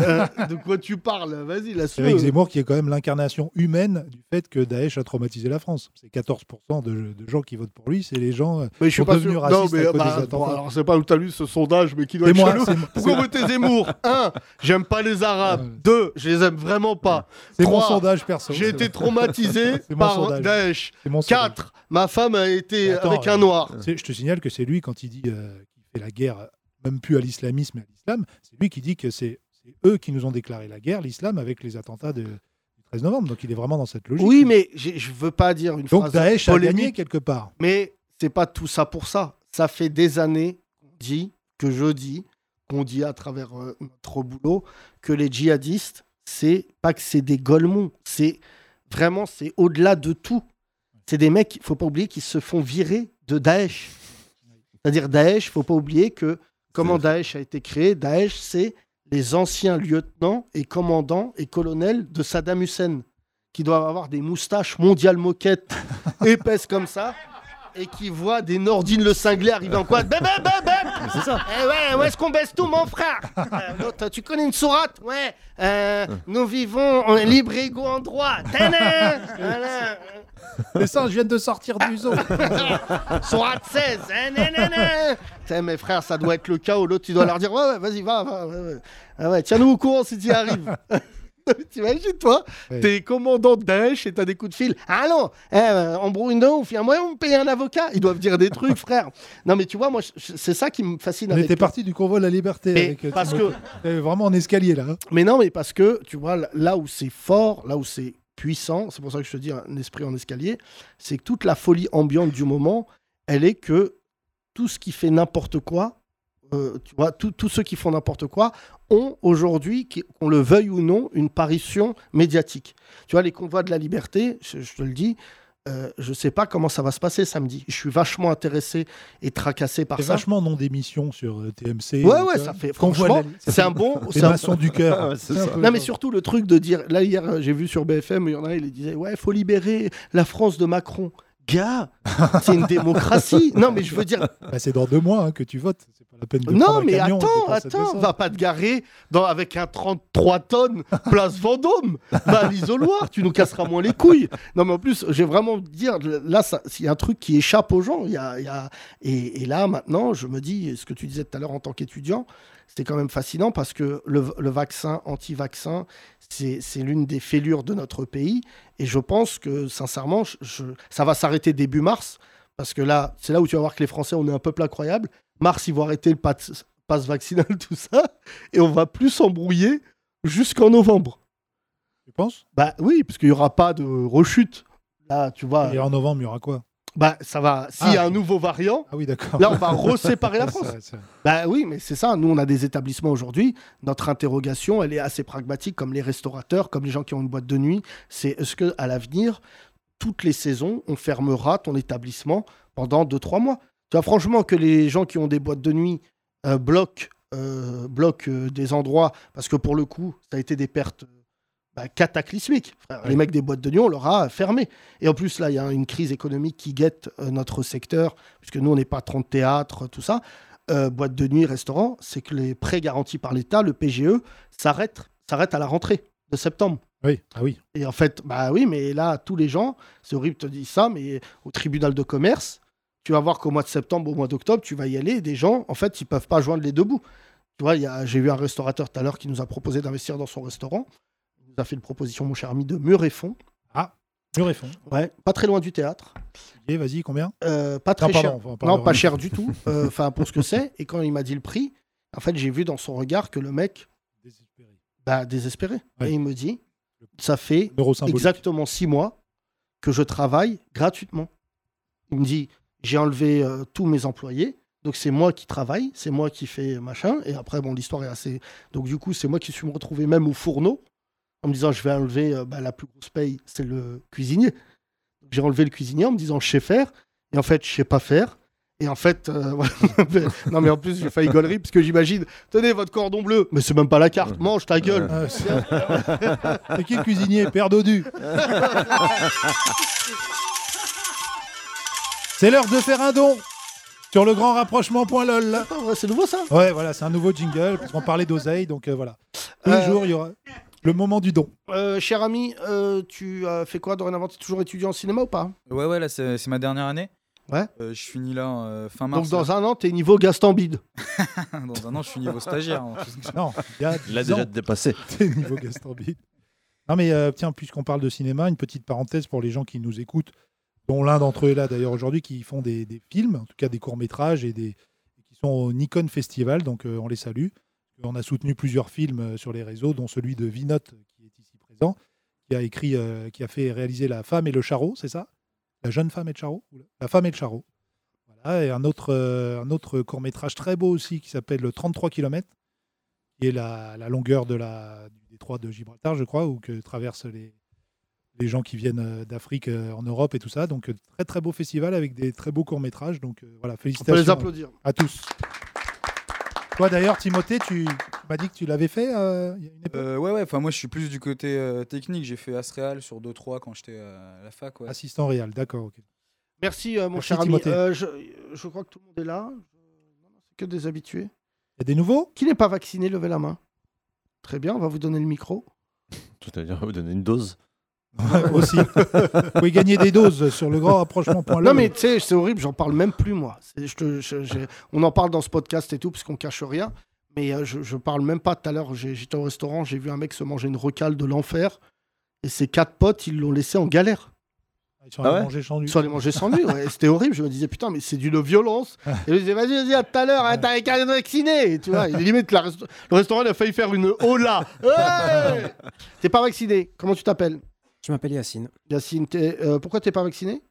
Euh, de quoi tu parles? Vas-y, laisse-le. avec Zemmour qui est quand même l'incarnation humaine du fait que Daesh a traumatisé la France. C'est 14% de, de gens qui votent pour lui, c'est les gens. euh, Mais je suis sont pas devenus sûr. racistes Non, mais à bah, des alors, c'est pas où t'as lu ce sondage, mais qui doit être Pourquoi voter Zemmour? Un, j'aime pas les Arabes. Ouais. Deux, je les aime vraiment pas. C'est mon sondage perso. J'ai été traumatisé par. Daesh. 4, ma femme a été attends, avec un euh, noir. Je te signale que c'est lui, quand il dit euh, qu'il fait la guerre, euh, même plus à l'islamisme, mais à l'islam, c'est lui qui dit que c'est eux qui nous ont déclaré la guerre, l'islam, avec les attentats de, du 13 novembre. Donc il est vraiment dans cette logique. Oui, mais je veux pas dire une Donc phrase Daesh a polémique. gagné quelque part. Mais c'est pas tout ça pour ça. Ça fait des années qu'on dit, que je dis, qu'on dit à travers euh, notre boulot, que les djihadistes, c'est pas que c'est des golemons, c'est vraiment, c'est au-delà de tout. C'est des mecs, il faut pas oublier, qui se font virer de Daesh. C'est-à-dire Daesh, faut pas oublier que comment Daesh a été créé. Daesh, c'est les anciens lieutenants et commandants et colonels de Saddam Hussein, qui doivent avoir des moustaches mondiales moquettes épaisses comme ça, et qui voient des Nordines le cinglé arriver en quad. Bam, bam, bam, bam C'est ça. Eh ouais, où est-ce qu'on baisse tout, mon frère Euh, l'autre, Tu connais une sourate? Ouais. Euh, nous vivons en libre égaux en droit. Tadam Voilà. Les singes viennent de sortir du zoo. Sourate 16. hein, nanana. Putain, mes frères, ça doit être le chaos. L'autre, tu dois leur dire Ouais, ouais, vas-y, va, va. ouais, ouais. Ah ouais, Tiens-nous au courant si tu y arrives. T'imagines, toi. T'es commandant de Daesh et t'as des coups de fil. Allons, eh, euh, embrouille a moyen de me payer un avocat. Ils doivent dire des trucs, frère. Non, mais tu vois, moi, c'est ça qui me fascine On avec était parti du convoi de la liberté. Mais avec, euh, parce que Euh, Vraiment en escalier là. hein. Mais non, mais parce que, tu vois, là où c'est fort, là où c'est puissant, c'est pour ça que je te dis un esprit en escalier, c'est que toute la folie ambiante du moment, elle est que tout ce qui fait n'importe quoi, euh, tu vois, tous ceux qui font n'importe quoi ont aujourd'hui, qu'on le veuille ou non, une parution médiatique. Tu vois, les convois de la liberté, je, je te le dis, euh, je sais pas comment ça va se passer samedi. Je suis vachement intéressé et tracassé par ça. vachement nom d'émission sur euh, TMC. Ouais, ouais, ça fait franchement, c'est un bon. C'est un- du cœur. Non, mais surtout le truc de dire. Là, hier, j'ai vu sur BFM, il y en a, il disait Ouais, faut libérer la France de Macron. Gars, c'est une démocratie. Non, mais je veux dire. Bah, c'est dans deux mois hein, que tu votes. C'est pas la peine de Non, un mais camion attends, attends, 200. va pas te garer dans, avec un 33 tonnes place Vendôme. Va à l'isoloir, tu nous casseras moins les couilles. Non, mais en plus, j'ai vraiment dire, là, s'il y a un truc qui échappe aux gens, il y a, il y a- et, et là, maintenant, je me dis, ce que tu disais tout à l'heure en tant qu'étudiant, c'était quand même fascinant parce que le, le vaccin, anti-vaccin, c'est l'une des fêlures de notre pays. Et je pense que, sincèrement, je- ça va s'arrêter début mars. Parce que là, c'est là où tu vas voir que les Français, on est un peuple incroyable. Mars, ils vont arrêter le pass, pass vaccinal, tout ça. Et on va plus s'embrouiller jusqu'en novembre. Tu penses? Bah oui, parce qu'il n'y aura pas de rechute. Là, tu vois, Et en novembre, il y aura quoi? Bah ça va. S'il y a Ah. un nouveau variant, Ah oui, là, on va reséparer la France. vrai. Bah oui, mais c'est ça. Nous, on a des établissements aujourd'hui. Notre interrogation, elle est assez pragmatique, comme les restaurateurs, comme les gens qui ont une boîte de nuit. C'est est-ce que à l'avenir, toutes les saisons, on fermera ton établissement pendant 2-3 mois? Tu vois, franchement, que les gens qui ont des boîtes de nuit euh, bloquent, euh, bloquent euh, des endroits, parce que pour le coup, ça a été des pertes bah, cataclysmiques. Frère, Les mecs des boîtes de nuit, on leur a fermé. Et en plus, là, il y a une crise économique qui guette euh, notre secteur, puisque nous, on n'est pas 30 théâtres, tout ça. Euh, boîte de nuit, restaurant, c'est que les prêts garantis par l'État, le PGE, s'arrêtent s'arrête à la rentrée de septembre. Oui, ah oui. Et en fait, bah oui, mais là, tous les gens, c'est horrible de te dire ça, mais au tribunal de commerce, tu vas voir qu'au mois de septembre, au mois d'octobre, tu vas y aller, et des gens, en fait, ils peuvent pas joindre les deux bouts. Tu vois, j'ai vu un restaurateur tout à l'heure qui nous a proposé d'investir dans son restaurant. A fait une proposition, mon cher ami, de mur et fond. Mur et fond. Ouais, pas très loin du théâtre. Ok, vas-y, combien? Euh, pas très Non, cher. Non, pas cher du tout. Euh, Enfin, pour ce que c'est. Et quand il m'a dit le prix, en fait, j'ai vu dans son regard que le mec, Désespéré. bah, désespéré. Ouais. Et il me dit, ça fait exactement six mois que je travaille gratuitement. Il me dit, j'ai enlevé euh, tous mes employés, donc c'est moi qui travaille, c'est moi qui fais machin. Et après, bon, l'histoire est assez. Donc du coup, c'est moi qui suis me retrouvé même au fourneau en me disant, je vais enlever euh, bah, la plus grosse paye, c'est le cuisinier. J'ai enlevé le cuisinier en me disant, je sais faire, et en fait, je sais pas faire. Et en fait, euh, voilà. non mais en plus, j'ai failli gaulerie parce que j'imagine, tenez votre cordon bleu, mais c'est même pas la carte, mange ta gueule. Ah, c'est qui le cuisinier? Père Dodu. C'est l'heure de faire un don sur le grand rapprochement.lol. Ah, c'est nouveau ça Ouais, voilà, c'est un nouveau jingle parce qu'on parlait d'oseille, donc euh, voilà. Euh, jours, il y aura le moment du don. Euh, cher ami, euh, tu as fait quoi dorénavant? Tu es toujours étudiant en cinéma ou pas? Ouais, ouais, là, c'est c'est ma dernière année. Ouais. Euh, je finis là euh, fin mars. Donc dans un an, tu es niveau Gaston Bide. dans un an, je suis niveau stagiaire. hein. Non, il y a 10 ans, déjà dépassé. t'es niveau Gastambide. Non, mais euh, tiens, puisqu'on parle de cinéma, une petite parenthèse pour les gens qui nous écoutent, dont l'un d'entre eux est là d'ailleurs aujourd'hui, qui font des, des films, en tout cas des courts-métrages et des, qui sont au Nikon Festival, donc euh, on les salue. On a soutenu plusieurs films euh, sur les réseaux, dont celui de Vinote, qui est ici présent, qui a écrit, euh, qui a fait réaliser La femme et le charreau, c'est ça? La jeune femme et le charreau? Ou la- femme et le charreau. Voilà, et un autre, euh, un autre court-métrage très beau aussi qui s'appelle 33 km, qui est la, la longueur de la, du détroit de Gibraltar, je crois, où que traversent les, les gens qui viennent d'Afrique en Europe et tout ça. Donc, très très beau festival avec des très beaux courts-métrages. Donc, voilà, On peut félicitations les applaudir. à tous. Toi d'ailleurs, Timothée, tu, tu m'as dit que tu l'avais fait euh, il y a une époque Euh, ouais, ouais, enfin, moi, je suis plus du côté euh, technique. J'ai fait Asreal sur 2-3 quand j'étais à la fac. Ouais. Assistant réel, d'accord. ok. Merci, euh, mon Merci, cher ami. Timothée. Euh, je, je crois que tout le monde est là. C'est que des habitués. Il y a des nouveaux? Qui n'est pas vacciné Levez la main. Très bien, on va vous donner le micro. Tout à dire, vous donner une dose. Aussi. Vous pouvez gagner des doses sur le grand rapprochement.lol. Non, mais tu sais, c'est horrible, j'en parle même plus, moi. C'est- je te- je- j'ai- on en parle dans ce podcast et tout, parce qu'on cache rien. Mais euh, je, je parle même pas. Tout à l'heure, j'étais au restaurant, j'ai vu un mec se manger une recale de l'enfer. Et ses quatre potes, ils l'ont laissé en galère. Ils sont Ah ouais manger sans lui. Ils sont allés manger sans lui. ouais. Et C'était horrible. Je me disais, putain, mais c'est d'une violence. Et je disais, vas-y, vas-y, à tout à l'heure, hein, t'as qu'à être vacciné. Et Tu vois, et limite, la resta- le restaurant, il a failli faire une hola. Ouais T'es pas vacciné. Comment tu t'appelles? Je m'appelle Yacine. Yacine, euh, pourquoi t'es pas vacciné?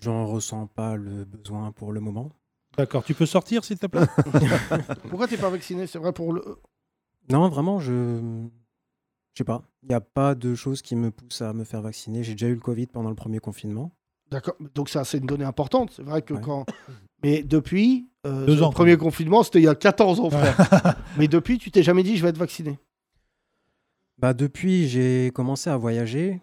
J'en ressens pas le besoin pour le moment. D'accord, tu peux sortir s'il te plaît? Pourquoi t'es pas vacciné? C'est vrai pour le. Non, vraiment, je. Je sais pas. Il n'y a pas de choses qui me poussent à me faire vacciner. J'ai déjà eu le Covid pendant le premier confinement. D'accord. Donc ça, c'est une donnée importante. C'est vrai que Ouais. quand. Mais depuis. euh, Deux le ans, premier quand confinement, c'était il y a 14 ans, frère. Mais depuis, tu t'es jamais dit, je vais être vacciné. Bah, depuis, j'ai commencé à voyager.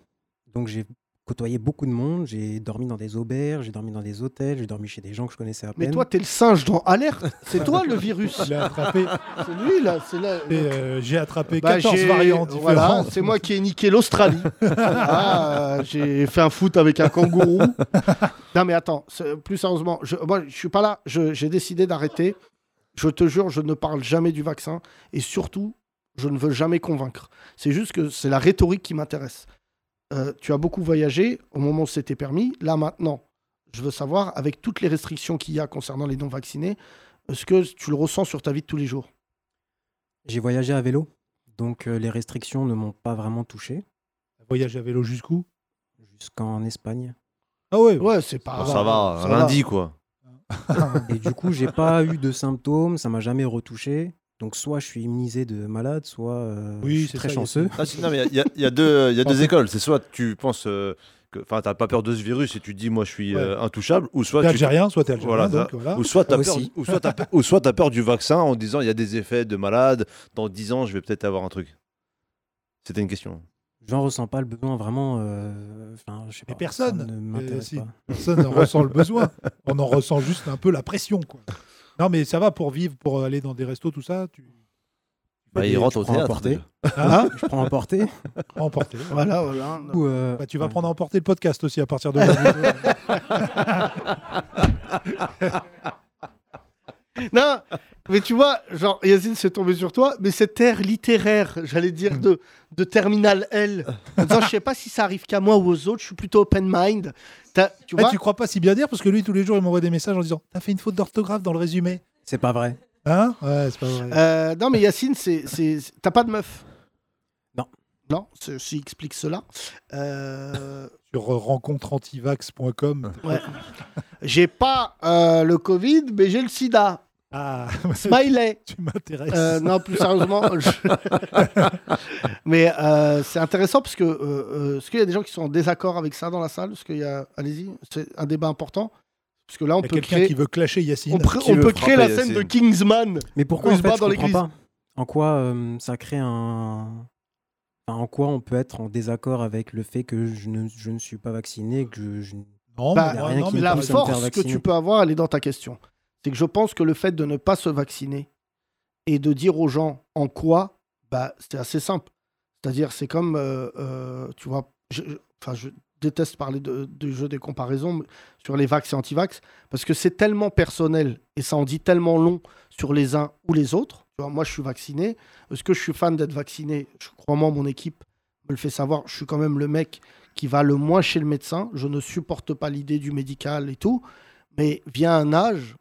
Donc, j'ai côtoyé beaucoup de monde. J'ai dormi dans des auberges, j'ai dormi dans des hôtels, j'ai dormi chez des gens que je connaissais à Mais peine. toi, t'es le singe dans Alerte. C'est toi le virus. Il a attrapé. C'est lui, là. C'est là. euh, j'ai attrapé Bah, 14 j'ai- variantes Voilà, différentes. c'est moi qui ai niqué l'Australie. Ah, j'ai fait un foot avec un kangourou. non mais attends, plus sérieusement, je, moi je suis pas là. J'ai décidé d'arrêter. Je te jure, je ne parle jamais du vaccin et surtout, je ne veux jamais convaincre. C'est juste que c'est la rhétorique qui m'intéresse. Euh, tu as beaucoup voyagé au moment où c'était permis. Là maintenant, je veux savoir, avec toutes les restrictions qu'il y a concernant les non-vaccinés, est-ce que tu le ressens sur ta vie de tous les jours? J'ai voyagé à vélo. Donc, euh, les restrictions ne m'ont pas vraiment touché. Voyage à vélo jusqu'où? Jusqu'en Espagne. Ah ouais, Ouais, c'est pas. Ça va, un lundi quoi. Et du coup, j'ai pas eu de symptômes, ça m'a jamais retouché. Donc soit je suis immunisé de malade, soit euh, Oui, je suis c'est très ça, chanceux. Ah, non, mais il y, a- il y a deux, y a deux écoles. C'est soit tu penses euh, que- Enfin, t'as pas peur de ce virus et tu te dis, moi, je suis Ouais. euh, intouchable. Ou soit T'es tu- algérien, soit t'es algérien. Voilà, donc, ça. voilà. Ou soit t'as peur, Aussi. ou soit t'as peur- ou soit t'as peur du vaccin en disant, il y a des effets de malade. Dans 10 ans, je vais peut-être avoir un truc. C'était une question. J'en ressens pas le besoin vraiment. euh, Enfin, je sais Mais personne, ne euh, m'intéresse si. pas. Personne n'en ressent le besoin. On en ressent juste un peu la pression. Quoi. Non, mais ça va pour vivre, pour aller dans des restos, tout ça. Tu Bah, il rentre au théâtre. Hein Je prends à porter. à emporter. Voilà, voilà. ou, euh, Bah, tu vas ouais. prendre à emporter le podcast aussi à partir de. Non, mais tu vois, genre, Yacine, c'est tombé sur toi, mais cet air littéraire, j'allais dire, de, de Terminal L, en disant, je sais pas si ça arrive qu'à moi ou aux autres, je suis plutôt open mind. T'as- Tu Eh, vois tu crois pas si bien dire parce que lui, tous les jours, il m'envoie des messages en disant T'as fait une faute d'orthographe dans le résumé. C'est pas vrai. Hein? Ouais, c'est pas vrai. Euh, Non, mais Yacine, c'est, c'est... c'est- t'as pas de meuf? Non. Non, ceci explique cela. Euh, Sur euh, rencontreantivax.com. ouais. J'ai pas euh, le Covid, mais j'ai le sida. Ah, Smiley. tu m'intéresses. Euh, non, plus sérieusement. je- Mais euh, c'est intéressant parce que euh, euh, est-ce qu'il y a des gens qui sont en désaccord avec ça dans la salle? Parce qu'il y a, allez-y, c'est un débat important. Parce que là, on Il y a peut quelqu'un créer, qui veut clasher Yacine. on, pr- Qui on veut peut créer la scène de Kingsman. Mais pourquoi il se fait, bat je dans comprends l'église. pas En quoi euh, ça crée un. Enfin, en quoi on peut être en désaccord avec le fait que je ne, je ne suis pas vacciné, que je, je- Non, Bah, non, qui mais la force que tu peux avoir, elle est dans ta question. C'est que je pense que le fait de ne pas se vacciner et de dire aux gens en quoi, bah, c'est assez simple. C'est-à-dire, c'est comme, euh, euh, tu vois, je, je- déteste parler de, jeu des comparaisons sur les vax et anti-vax, parce que c'est tellement personnel et ça en dit tellement long sur les uns ou les autres. Tu vois, moi, je suis vacciné. Est-ce que je suis fan d'être vacciné? Je crois moi, mon équipe me le fait savoir. Je suis quand même le mec qui va le moins chez le médecin. Je ne supporte pas l'idée du médical et tout. Mais vient un âge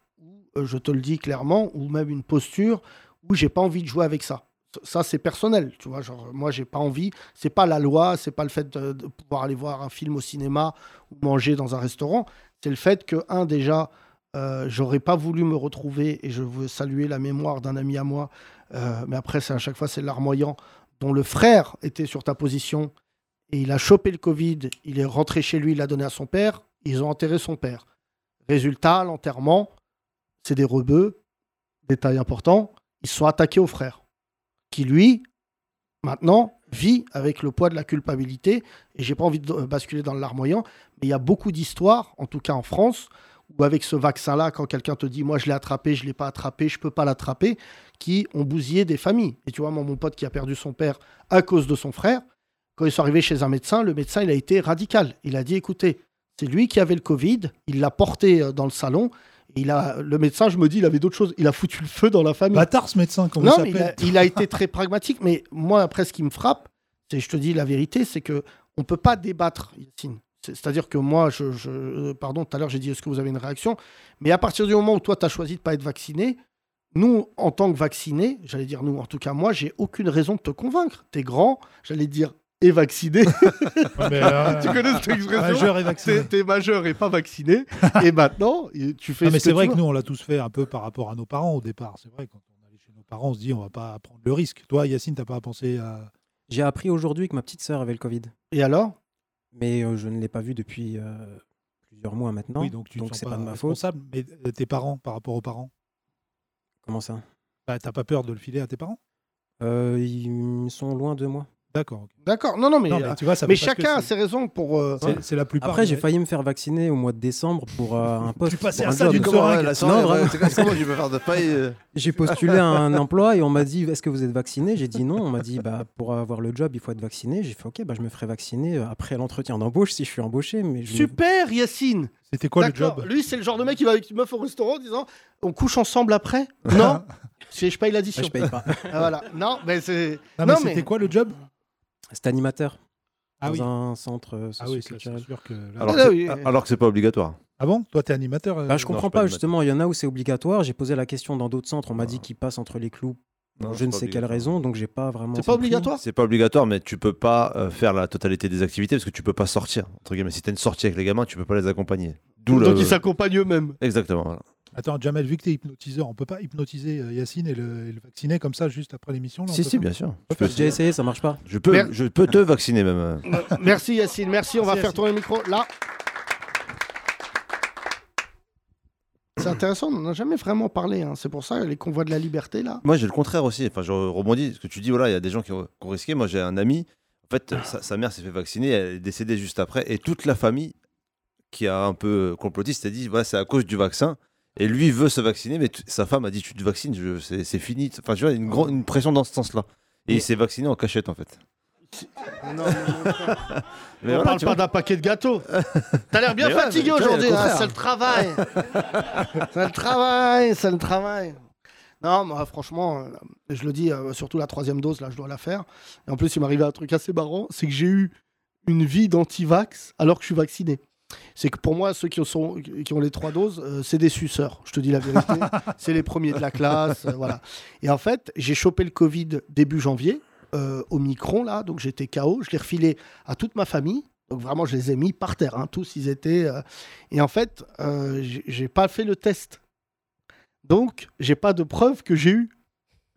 je te le dis clairement, ou même une posture où j'ai pas envie de jouer avec ça. Ça, c'est personnel, tu vois. Genre, moi, j'ai pas envie. C'est pas la loi, c'est pas le fait de, de pouvoir aller voir un film au cinéma ou manger dans un restaurant. C'est le fait que, un, déjà, euh, j'aurais pas voulu me retrouver, et je veux saluer la mémoire d'un ami à moi, euh, mais après, c'est à chaque fois, c'est larmoyant, dont le frère était sur ta position, et il a chopé le Covid, il est rentré chez lui, il l'a donné à son père, ils ont enterré son père. Résultat, l'enterrement, c'est des rebeux, détail important, ils sont attaqués au frère, qui lui, maintenant, vit avec le poids de la culpabilité, et j'ai pas envie de basculer dans le larmoyant, mais il y a beaucoup d'histoires, en tout cas en France, où avec ce vaccin-là, quand quelqu'un te dit, moi je l'ai attrapé, je l'ai pas attrapé, je peux pas l'attraper, qui ont bousillé des familles. Et tu vois, moi, mon pote qui a perdu son père à cause de son frère, quand ils sont arrivés chez un médecin, le médecin, il a été radical. Il a dit, écoutez, c'est lui qui avait le Covid, il l'a porté euh, dans le salon, il a, le médecin, je me dis, il avait d'autres choses, il a foutu le feu dans la famille. Bâtard ce médecin, comment Non, il mais il a, s'appelle il a été très pragmatique. Mais moi, après, ce qui me frappe, c'est, je te dis la vérité, c'est que on peut pas débattre, Yacine. C'est- C'est-à-dire que moi, je, je- pardon, tout à l'heure, j'ai dit est-ce que vous avez une réaction? Mais à partir du moment où toi, tu as choisi de pas être vacciné, nous, en tant que vaccinés, j'allais dire nous, en tout cas moi, j'ai aucune raison de te convaincre. Tu es grand, j'allais dire et vacciné. Mais, euh, tu connais cette expression Majeur et vacciné. T'es, majeur et pas vacciné. et maintenant, tu fais Non, mais ce c'est vrai tu que nous, on l'a tous fait un peu par rapport à nos parents au départ. C'est vrai, quand on allait chez nos parents, on se dit, on va pas prendre le risque. Toi, Yacine, t'as pas pensé à. J'ai appris aujourd'hui que ma petite sœur avait le Covid. Et alors? Mais euh, je ne l'ai pas vue depuis euh, plusieurs mois maintenant. oui, donc tu donc c'est pas, pas de ma faute. responsable. Mais tes parents, par rapport aux parents, Comment ça? Bah, t'as pas peur de le filer à tes parents? Euh, Ils sont loin de moi. D'accord. D'accord, non, non, mais, Non, euh, mais tu vois, ça mais chacun a ses raisons pour. euh, c'est- la plupart. Après, j'ai failli me faire vacciner au mois de décembre pour euh, un poste. Tu passais à un ça job. d'une ouais, la Non, seringue, vraiment. ouais, c'est comme- comment je vais faire de paille euh, J'ai postulé à un emploi et on m'a dit est-ce que vous êtes vacciné? J'ai dit non. On m'a dit bah, pour avoir le job, il faut être vacciné. J'ai fait ok, bah, je me ferai vacciner après l'entretien d'embauche si je suis embauché. Mais je... Super, Yacine C'était quoi le job? Lui, c'est le genre de mec qui va avec une meuf au restaurant en disant On couche ensemble après? Non Si je paye Bah, l'addition. je paye pas. Ah, voilà. Non, mais c'est. Non, mais Non, c'était mais- quoi le job? C'est animateur Ah dans oui. un centre euh, Ah oui, que. là- alors, Ah, que oui. c'est- alors que c'est pas obligatoire. Ah bon? Toi, t'es animateur euh, Bah, je Non, comprends je pas justement. Il y en a où c'est obligatoire. J'ai posé la question dans d'autres centres. On m'a dit qu'ils passent entre les clous. Non, pour je c'est ne pas sais quelle obligatoire. raison, donc j'ai pas vraiment. C'est pas obligatoire? C'est pas obligatoire, mais tu peux pas euh, faire la totalité des activités parce que tu peux pas sortir. Entre guillemets, si t'as une sortie avec les gamins, tu peux pas les accompagner. D'où Donc le. ils s'accompagnent eux-mêmes. Exactement. voilà. Attends, Jamel, vu que tu es hypnotiseur, on peut pas hypnotiser euh, Yacine et le, et le vacciner comme ça juste après l'émission là, on Si, peut si, pas bien sûr. Je J'ai peux, déjà essayé, ça marche pas. je peux, Mer- je peux te vacciner même. Euh, Merci Yacine, merci. On va Merci, faire Yacine. tourner le micro là. C'est intéressant, on n'en a jamais vraiment parlé. hein. C'est pour ça les convois de la liberté là. Moi, j'ai le contraire aussi. Enfin, je rebondis. Ce que tu dis, voilà, il y a des gens qui ont, qui ont risqué. Moi, j'ai un ami. En fait, sa, sa mère s'est fait vacciner. Elle est décédée juste après. Et toute la famille qui a un peu complotiste a dit, voilà, c'est à cause du vaccin. Et lui veut se vacciner, mais sa femme a dit, tu te vaccines, je- c'est c'est fini. Enfin, tu vois, une, grande une pression dans ce sens-là. Et il s'est vacciné en cachette, en fait. Non, Mais on voilà, parle tu pas vois. d'un paquet de gâteaux. T'as l'air bien Mais fatigué aujourd'hui. a le hein, c'est le travail. c'est le travail, c'est le travail. Non, moi, franchement, euh, je le dis, euh, surtout la troisième dose, là, je dois la faire. Et en plus, il m'est arrivé un truc assez marrant, c'est que j'ai eu une vie d'anti-vax alors que je suis vacciné. C'est que pour moi, ceux qui, sont, qui ont les trois doses, euh, c'est des suceurs. Je te dis la vérité. c'est les premiers de la classe. euh, voilà. Et en fait, j'ai chopé le Covid début janvier, euh, au micron, là. Donc j'étais KO. Je l'ai refilé à toute ma famille. Donc vraiment, je les ai mis par terre. hein. Tous, ils étaient. euh, Et en fait, euh, j'ai- pas fait le test. Donc, j'ai pas de preuve que j'ai eu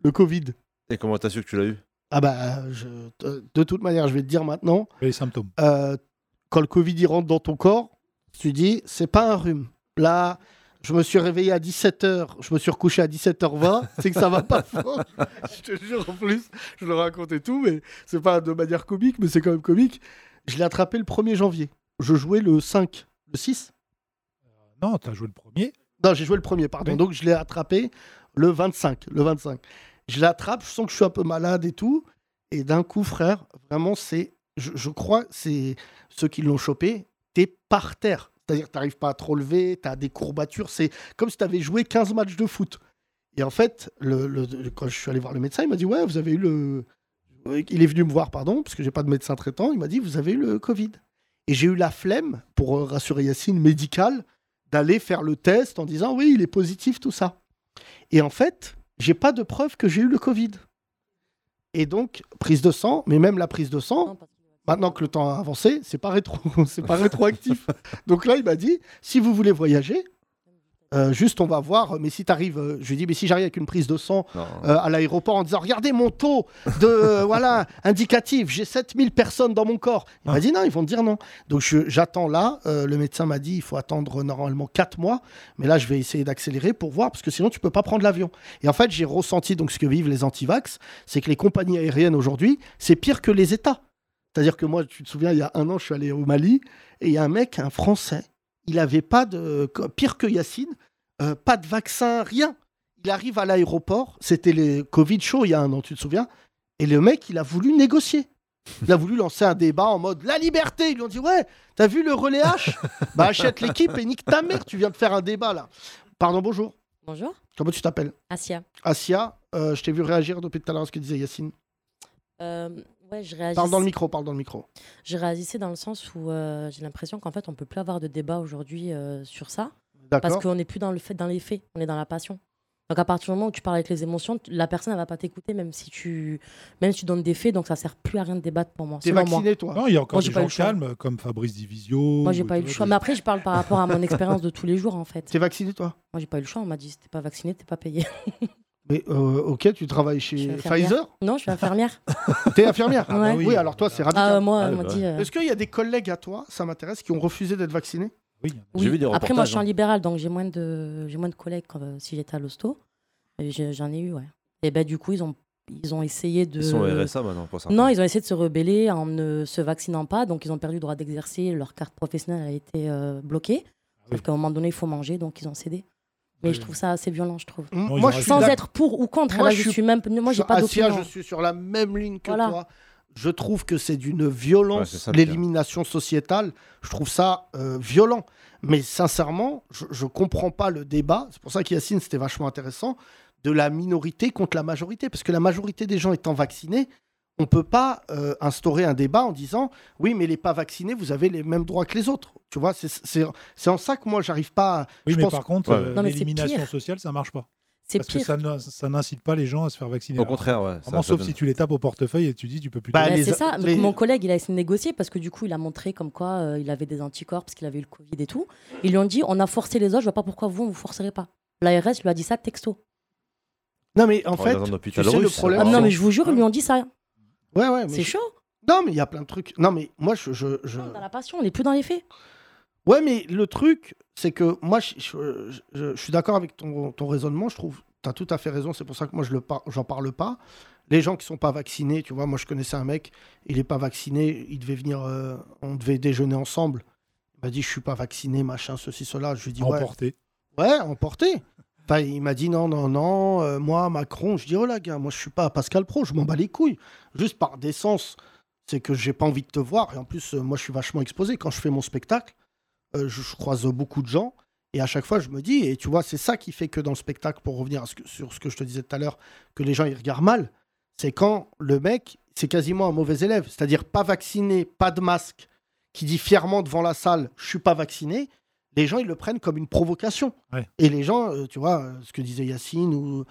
le Covid. Et comment t'as su que tu l'as eu? Ah bah, je- de- de toute manière, je vais te dire maintenant, Les symptômes. euh, quand le Covid il rentre dans ton corps, tu dis, c'est pas un rhume. Là, je me suis réveillé à 17h, je me suis recouché à 17h20, c'est que ça va pas fort. je te jure, en plus, je le raconte et tout, mais c'est pas de manière comique, mais c'est quand même comique. Je l'ai attrapé le 1er janvier. Je jouais le 5, le 6 Non, tu as joué le premier. Non, j'ai joué le premier, pardon. Oui. Donc je l'ai attrapé le 25. Le 25. Je l'attrape, je sens que je suis un peu malade et tout. Et d'un coup, frère, vraiment, c'est. Je, crois, c'est ceux qui l'ont chopé, t'es par terre. C'est-à-dire que t'arrives pas à te relever, t'as des courbatures. C'est comme si t'avais joué 15 matchs de foot. Et en fait, quand je suis allé voir le médecin, il m'a dit Ouais, vous avez eu le. Il est venu me voir, pardon, parce que j'ai pas de médecin traitant. Il m'a dit Vous avez eu le Covid. Et j'ai eu la flemme, pour rassurer Yacine, médicale, d'aller faire le test en disant oui, il est positif, tout ça. Et en fait, j'ai pas de preuve que j'ai eu le Covid. Et donc, prise de sang, mais même la prise de sang, maintenant que le temps a avancé, c'est pas rétro, c'est pas rétroactif. donc là, il m'a dit si vous voulez voyager, euh, juste on va voir, mais si tu arrives, je lui dis mais si j'arrive avec une prise de sang euh, à l'aéroport en disant regardez mon taux de euh, voilà indicatif, j'ai 7000 personnes dans mon corps. Il m'a dit non, ils vont te dire non. Donc j'attends là, euh, le médecin m'a dit il faut attendre normalement 4 mois, mais là je vais essayer d'accélérer pour voir parce que sinon tu peux pas prendre l'avion. Et en fait, j'ai ressenti donc ce que vivent les antivax, c'est que les compagnies aériennes aujourd'hui, c'est pire que les États. C'est-à-dire que moi, tu te souviens, il y a un an, je suis allé au Mali et il y a un mec, un Français, il avait pas de pire que Yacine, euh, pas de vaccin, rien. Il arrive à l'aéroport, c'était les Covid show il y a un an, tu te souviens Et le mec, il a voulu négocier. Il a voulu lancer un débat en mode la liberté. Ils lui ont dit ouais, t'as vu le relais H? Bah achète l'équipe et nique ta mère. Tu viens de faire un débat là. Pardon, bonjour. Bonjour, Comment tu t'appelles? Asia. Asia. euh, je t'ai vu réagir depuis tout à l'heure à ce que disait Yacine. Euh, ouais, je réagis. Parle dans le micro, parle dans le micro. Je réagissais dans le sens où euh, j'ai l'impression qu'en fait, on peut plus avoir de débat aujourd'hui euh, sur ça. Parce qu'on n'est plus dans, le fait, dans les faits, on est dans la passion. Donc à partir du moment où tu parles avec les émotions, la personne ne va pas t'écouter même si tu même si tu donnes des faits, donc ça sert plus à rien de débattre pour moi. T'es moi. vacciné toi Non, il y a encore Moi, des gens calmes comme Fabrice Divisio. Moi j'ai pas eu le choix. Mais après je parle par rapport à mon expérience de tous les jours en fait. T'es vacciné toi Moi j'ai pas eu le choix, on m'a dit si t'es pas vacciné, t'es pas payé. Mais euh, ok, tu travailles chez. Pfizer Non, je suis infirmière. T'es infirmière Ah bah oui. oui. alors toi c'est Ah, radical. moi, Ah, bah dit. euh, Est-ce qu'il y a des collègues à toi, ça m'intéresse, qui ont refusé d'être vaccinés Oui. Oui. J'ai vu des Après, moi, je suis en reportages, hein. libéral, donc j'ai moins de, j'ai moins de collègues que euh, si j'étais à l'hosto. J'en ai eu, ouais. Et ben, du coup, ils ont, ils ont essayé de. Ils sont RSA maintenant pour ça. Non, ils ont essayé de se rebeller en ne se vaccinant pas, donc ils ont perdu le droit d'exercer. Leur carte professionnelle a été euh, bloquée. Sauf oui. qu'à un moment donné, il faut manger, donc ils ont cédé. Mais je trouve ça assez violent, je trouve. Non, Moi je Sans être pour ou contre, Moi, là, je je suis- même. Moi, j'ai pas d'opinion. je suis sur la même ligne que Voilà. toi. Je trouve que c'est d'une violence, l'élimination sociétale. Je trouve ça euh, violent. Mais sincèrement, je ne comprends pas le débat. C'est pour ça qu'Yacine, c'était vachement intéressant, de la minorité contre la majorité. Parce que la majorité des gens étant vaccinés, on ne peut pas euh, instaurer un débat en disant oui, mais les pas vaccinés, vous avez les mêmes droits que les autres. Tu vois, c'est- c'est c'est en ça que moi, j'arrive pas. à- Oui, je mais pense- par contre, Ouais. euh, l'élimination sociale, ça marche pas. C'est Parce que pire. ça ne- ça n'incite pas les gens à se faire vacciner. Au contraire, ouais. Vraiment, sauf donne- si tu les tapes au portefeuille et tu dis tu peux plus. Bah, les- c'est ça. les- Mon collègue, il a essayé de négocier parce que du coup, il a montré comme quoi euh, il avait des anticorps parce qu'il avait eu le Covid et tout. Ils lui ont dit on a forcé les autres, je vois pas pourquoi vous, on vous forcerez pas. L'ARS lui a dit ça texto. Non, mais en fait, tu sais, le problème. Ah non, mais je vous jure, ils lui ont dit ça. Ouais, ouais, mais C'est je- chaud. Non, mais il y a plein de trucs. Non, mais moi, je. je, je- Dans la passion, on n'est plus dans les faits. Ouais, mais le truc, c'est que moi, je, je- je- je suis d'accord avec ton, ton raisonnement. Je trouve, tu as tout à fait raison. C'est pour ça que moi, je le par- j'en parle pas. Les gens qui sont pas vaccinés, tu vois, moi, je connaissais un mec, il est pas vacciné, il devait venir, euh, on devait déjeuner ensemble. Il m'a dit, je suis pas vacciné, machin, ceci, cela. Je lui ai dit, ouais. Emporté. Ouais, emporté. Il m'a dit non, non, non, euh, moi, Macron, je dis, oh là, gars, moi, je suis pas Pascal Pro, je m'en bats les couilles. Juste par décence, c'est que j'ai pas envie de te voir. Et en plus, euh, moi, je suis vachement exposé. Quand je fais mon spectacle, euh, je, croise beaucoup de gens. Et à chaque fois, je me dis, et tu vois, c'est ça qui fait que dans le spectacle, pour revenir sur ce que je te disais tout à l'heure, que les gens, ils regardent mal, c'est quand le mec, c'est quasiment un mauvais élève. C'est-à-dire pas vacciné, pas de masque, qui dit fièrement devant la salle, je suis pas vacciné, les gens, ils le prennent comme une provocation. Ouais. Et les gens, euh, tu vois, euh, ce que disait Yacine ou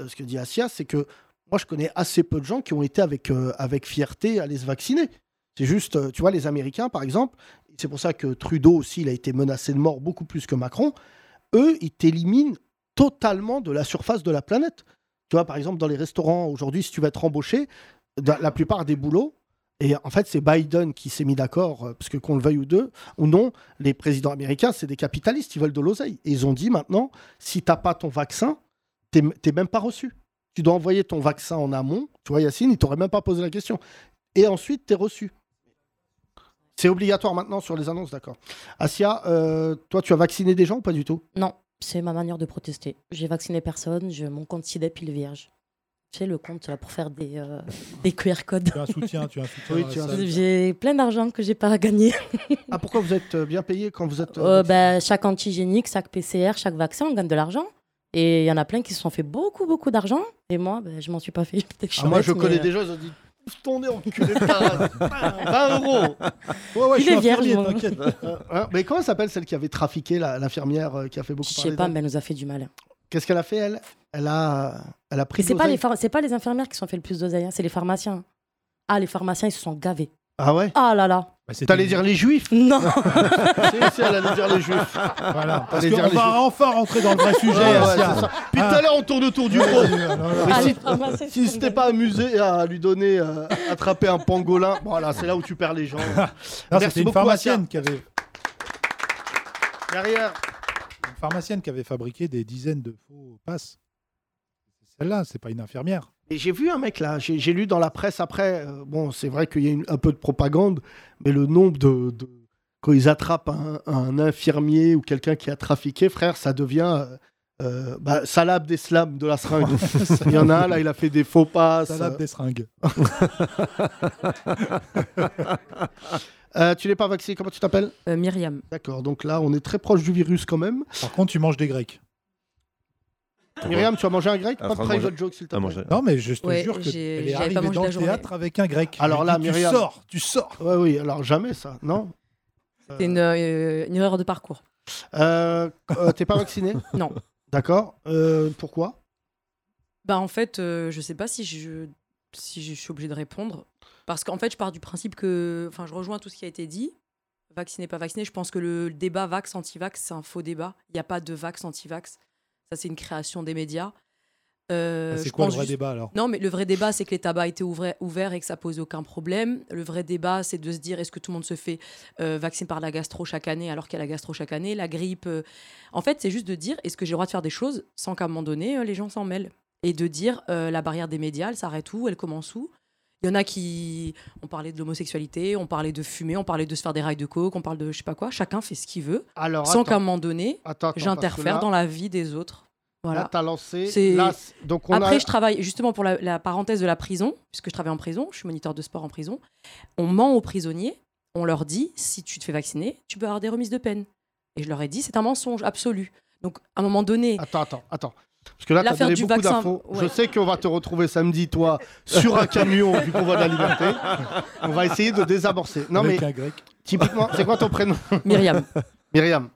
euh, ce que dit Assia, c'est que moi, je connais assez peu de gens qui ont été avec, euh, avec fierté à aller se vacciner. C'est juste, tu vois, les Américains, par exemple, c'est pour ça que Trudeau aussi, il a été menacé de mort beaucoup plus que Macron. Eux, ils t'éliminent totalement de la surface de la planète. Tu vois, par exemple, dans les restaurants, aujourd'hui, si tu vas être embauché, la plupart des boulots, et en fait, c'est Biden qui s'est mis d'accord, euh, parce que qu'on le veuille ou, deux, ou non, les présidents américains, c'est des capitalistes, ils veulent de l'oseille. Et ils ont dit maintenant, si t'as pas ton vaccin, t'es t'es même pas reçu. Tu dois envoyer ton vaccin en amont. Tu vois, Yacine, il t'aurait même pas posé la question. Et ensuite, t'es reçu. C'est obligatoire maintenant sur les annonces, d'accord. Asia, euh, toi, tu as vacciné des gens ou pas du tout? Non, c'est ma manière de protester. J'ai vacciné personne, je, mon compte SIDEP, il est vierge. Tu sais, le compte là, pour faire des, euh, des QR codes. Tu as un soutien, tu as un soutien. Oui, as un. J'ai plein d'argent que j'ai pas gagné. Ah, pourquoi vous êtes euh, bien payé quand vous êtes. euh, Euh, ben, chaque antigénique, chaque PCR, chaque vaccin, on gagne de l'argent. Et il y en a plein qui se sont fait beaucoup, beaucoup d'argent. Et moi, ben, je m'en suis pas fait. Je Ah, moi, je connais mais, euh, des gens, ils ont dit nez, enculé de ta race. 20 euros Ouais, ouais, Il je suis est vierge, t'inquiète. Euh, hein, Mais comment s'appelle celle qui avait trafiqué l'infirmière euh, qui a fait beaucoup Je sais pas, mais elle nous a fait du mal. Qu'est-ce qu'elle a fait, elle? Elle a, elle a pris c'est pas, les c'est pas les infirmières qui se sont fait le plus d'oseille, hein, c'est les pharmaciens. Ah, les pharmaciens, ils se sont gavés. Ah ouais? Ah là là. Bah, c'était- T'allais dire les juifs? Non. si, si, elle allait dire les juifs. Voilà, parce qu'on va juifs. enfin rentrer dans le vrai sujet. Ouais, ouais, ça. Puis tout à l'heure, on tourne autour du pot. Ah, si, les pharmaciens, ils si c'était pas amusé à lui donner, euh, attraper un pangolin, voilà, c'est là où tu perds les gens. Non, Merci c'était une beaucoup, pharmacienne qui avait Derrière. une pharmacienne qui avait fabriqué des dizaines de faux passes. Celle-là, c'est pas une infirmière. Et j'ai vu un mec là, j'ai lu dans la presse après, euh, bon, c'est vrai qu'il y a une- un peu de propagande, mais le nombre de. de- quand ils attrapent un, un infirmier ou quelqu'un qui a trafiqué, frère, ça devient. euh, euh, bah, Salah Abdeslam de la seringue. il y en a là, il a fait des faux passes. Salade des seringues. Euh, tu n'es pas vacciné, comment tu t'appelles? Euh, Myriam. D'accord, donc là, on est très proche du virus quand même. Par contre, tu manges des grecs. Myriam, tu as mangé un grec Pas de private manger- joke, s'il te plaît. manger. Non, mais je te Ouais, jure que j'ai- elle est arrivée dans le théâtre avec un grec. Alors là, Myriam- Tu sors, tu sors. Ouais, oui, alors jamais ça, non C'est une, euh, une erreur de parcours. Euh, euh, T'es pas vacciné Non. D'accord. Euh, pourquoi Bah en fait, euh, je sais pas si je, si je suis obligée de répondre. Parce qu'en fait, je pars du principe que. Enfin, je rejoins tout ce qui a été dit. Vacciné, pas vacciné. Je pense que le débat vax-anti-vax, c'est un faux débat. Il n'y a pas de vax-anti-vax. Ça, c'est une création des médias. Euh, c'est je quoi le vrai juste- débat alors? Non, mais le vrai débat, c'est que les tabacs étaient ouverts, et que ça posait aucun problème. Le vrai débat, c'est de se dire est-ce que tout le monde se fait euh, vacciner par la gastro chaque année alors qu'il y a la gastro chaque année, la grippe. euh. En fait, c'est juste de dire est-ce que j'ai le droit de faire des choses sans qu'à un moment donné, les gens s'en mêlent? Et de dire la barrière des médias, elle s'arrête où? Elle commence où? Il y en a qui. On parlait de l'homosexualité, on parlait de fumer, on parlait de se faire des rails de coke, on parle de je sais pas quoi. Chacun fait ce qu'il veut, Alors, sans qu'à un moment donné, j'interfère là- dans la vie des autres. Voilà. Là, t'as lancé. Là, donc on Après, a... je travaille justement pour la, la parenthèse de la prison, puisque je travaille en prison, je suis moniteur de sport en prison. On ment aux prisonniers, on leur dit si tu te fais vacciner, tu peux avoir des remises de peine. Et je leur ai dit c'est un mensonge absolu. Donc à un moment donné, Attends, attends, attends. Parce que là, tu as L'affaire donné du beaucoup d'infos. Je sais qu'on va te retrouver samedi, toi, sur un camion du convoi de la liberté. On va essayer de désamorcer. Non, Avec mais un grec. typiquement, c'est quoi ton prénom? Myriam, Myriam,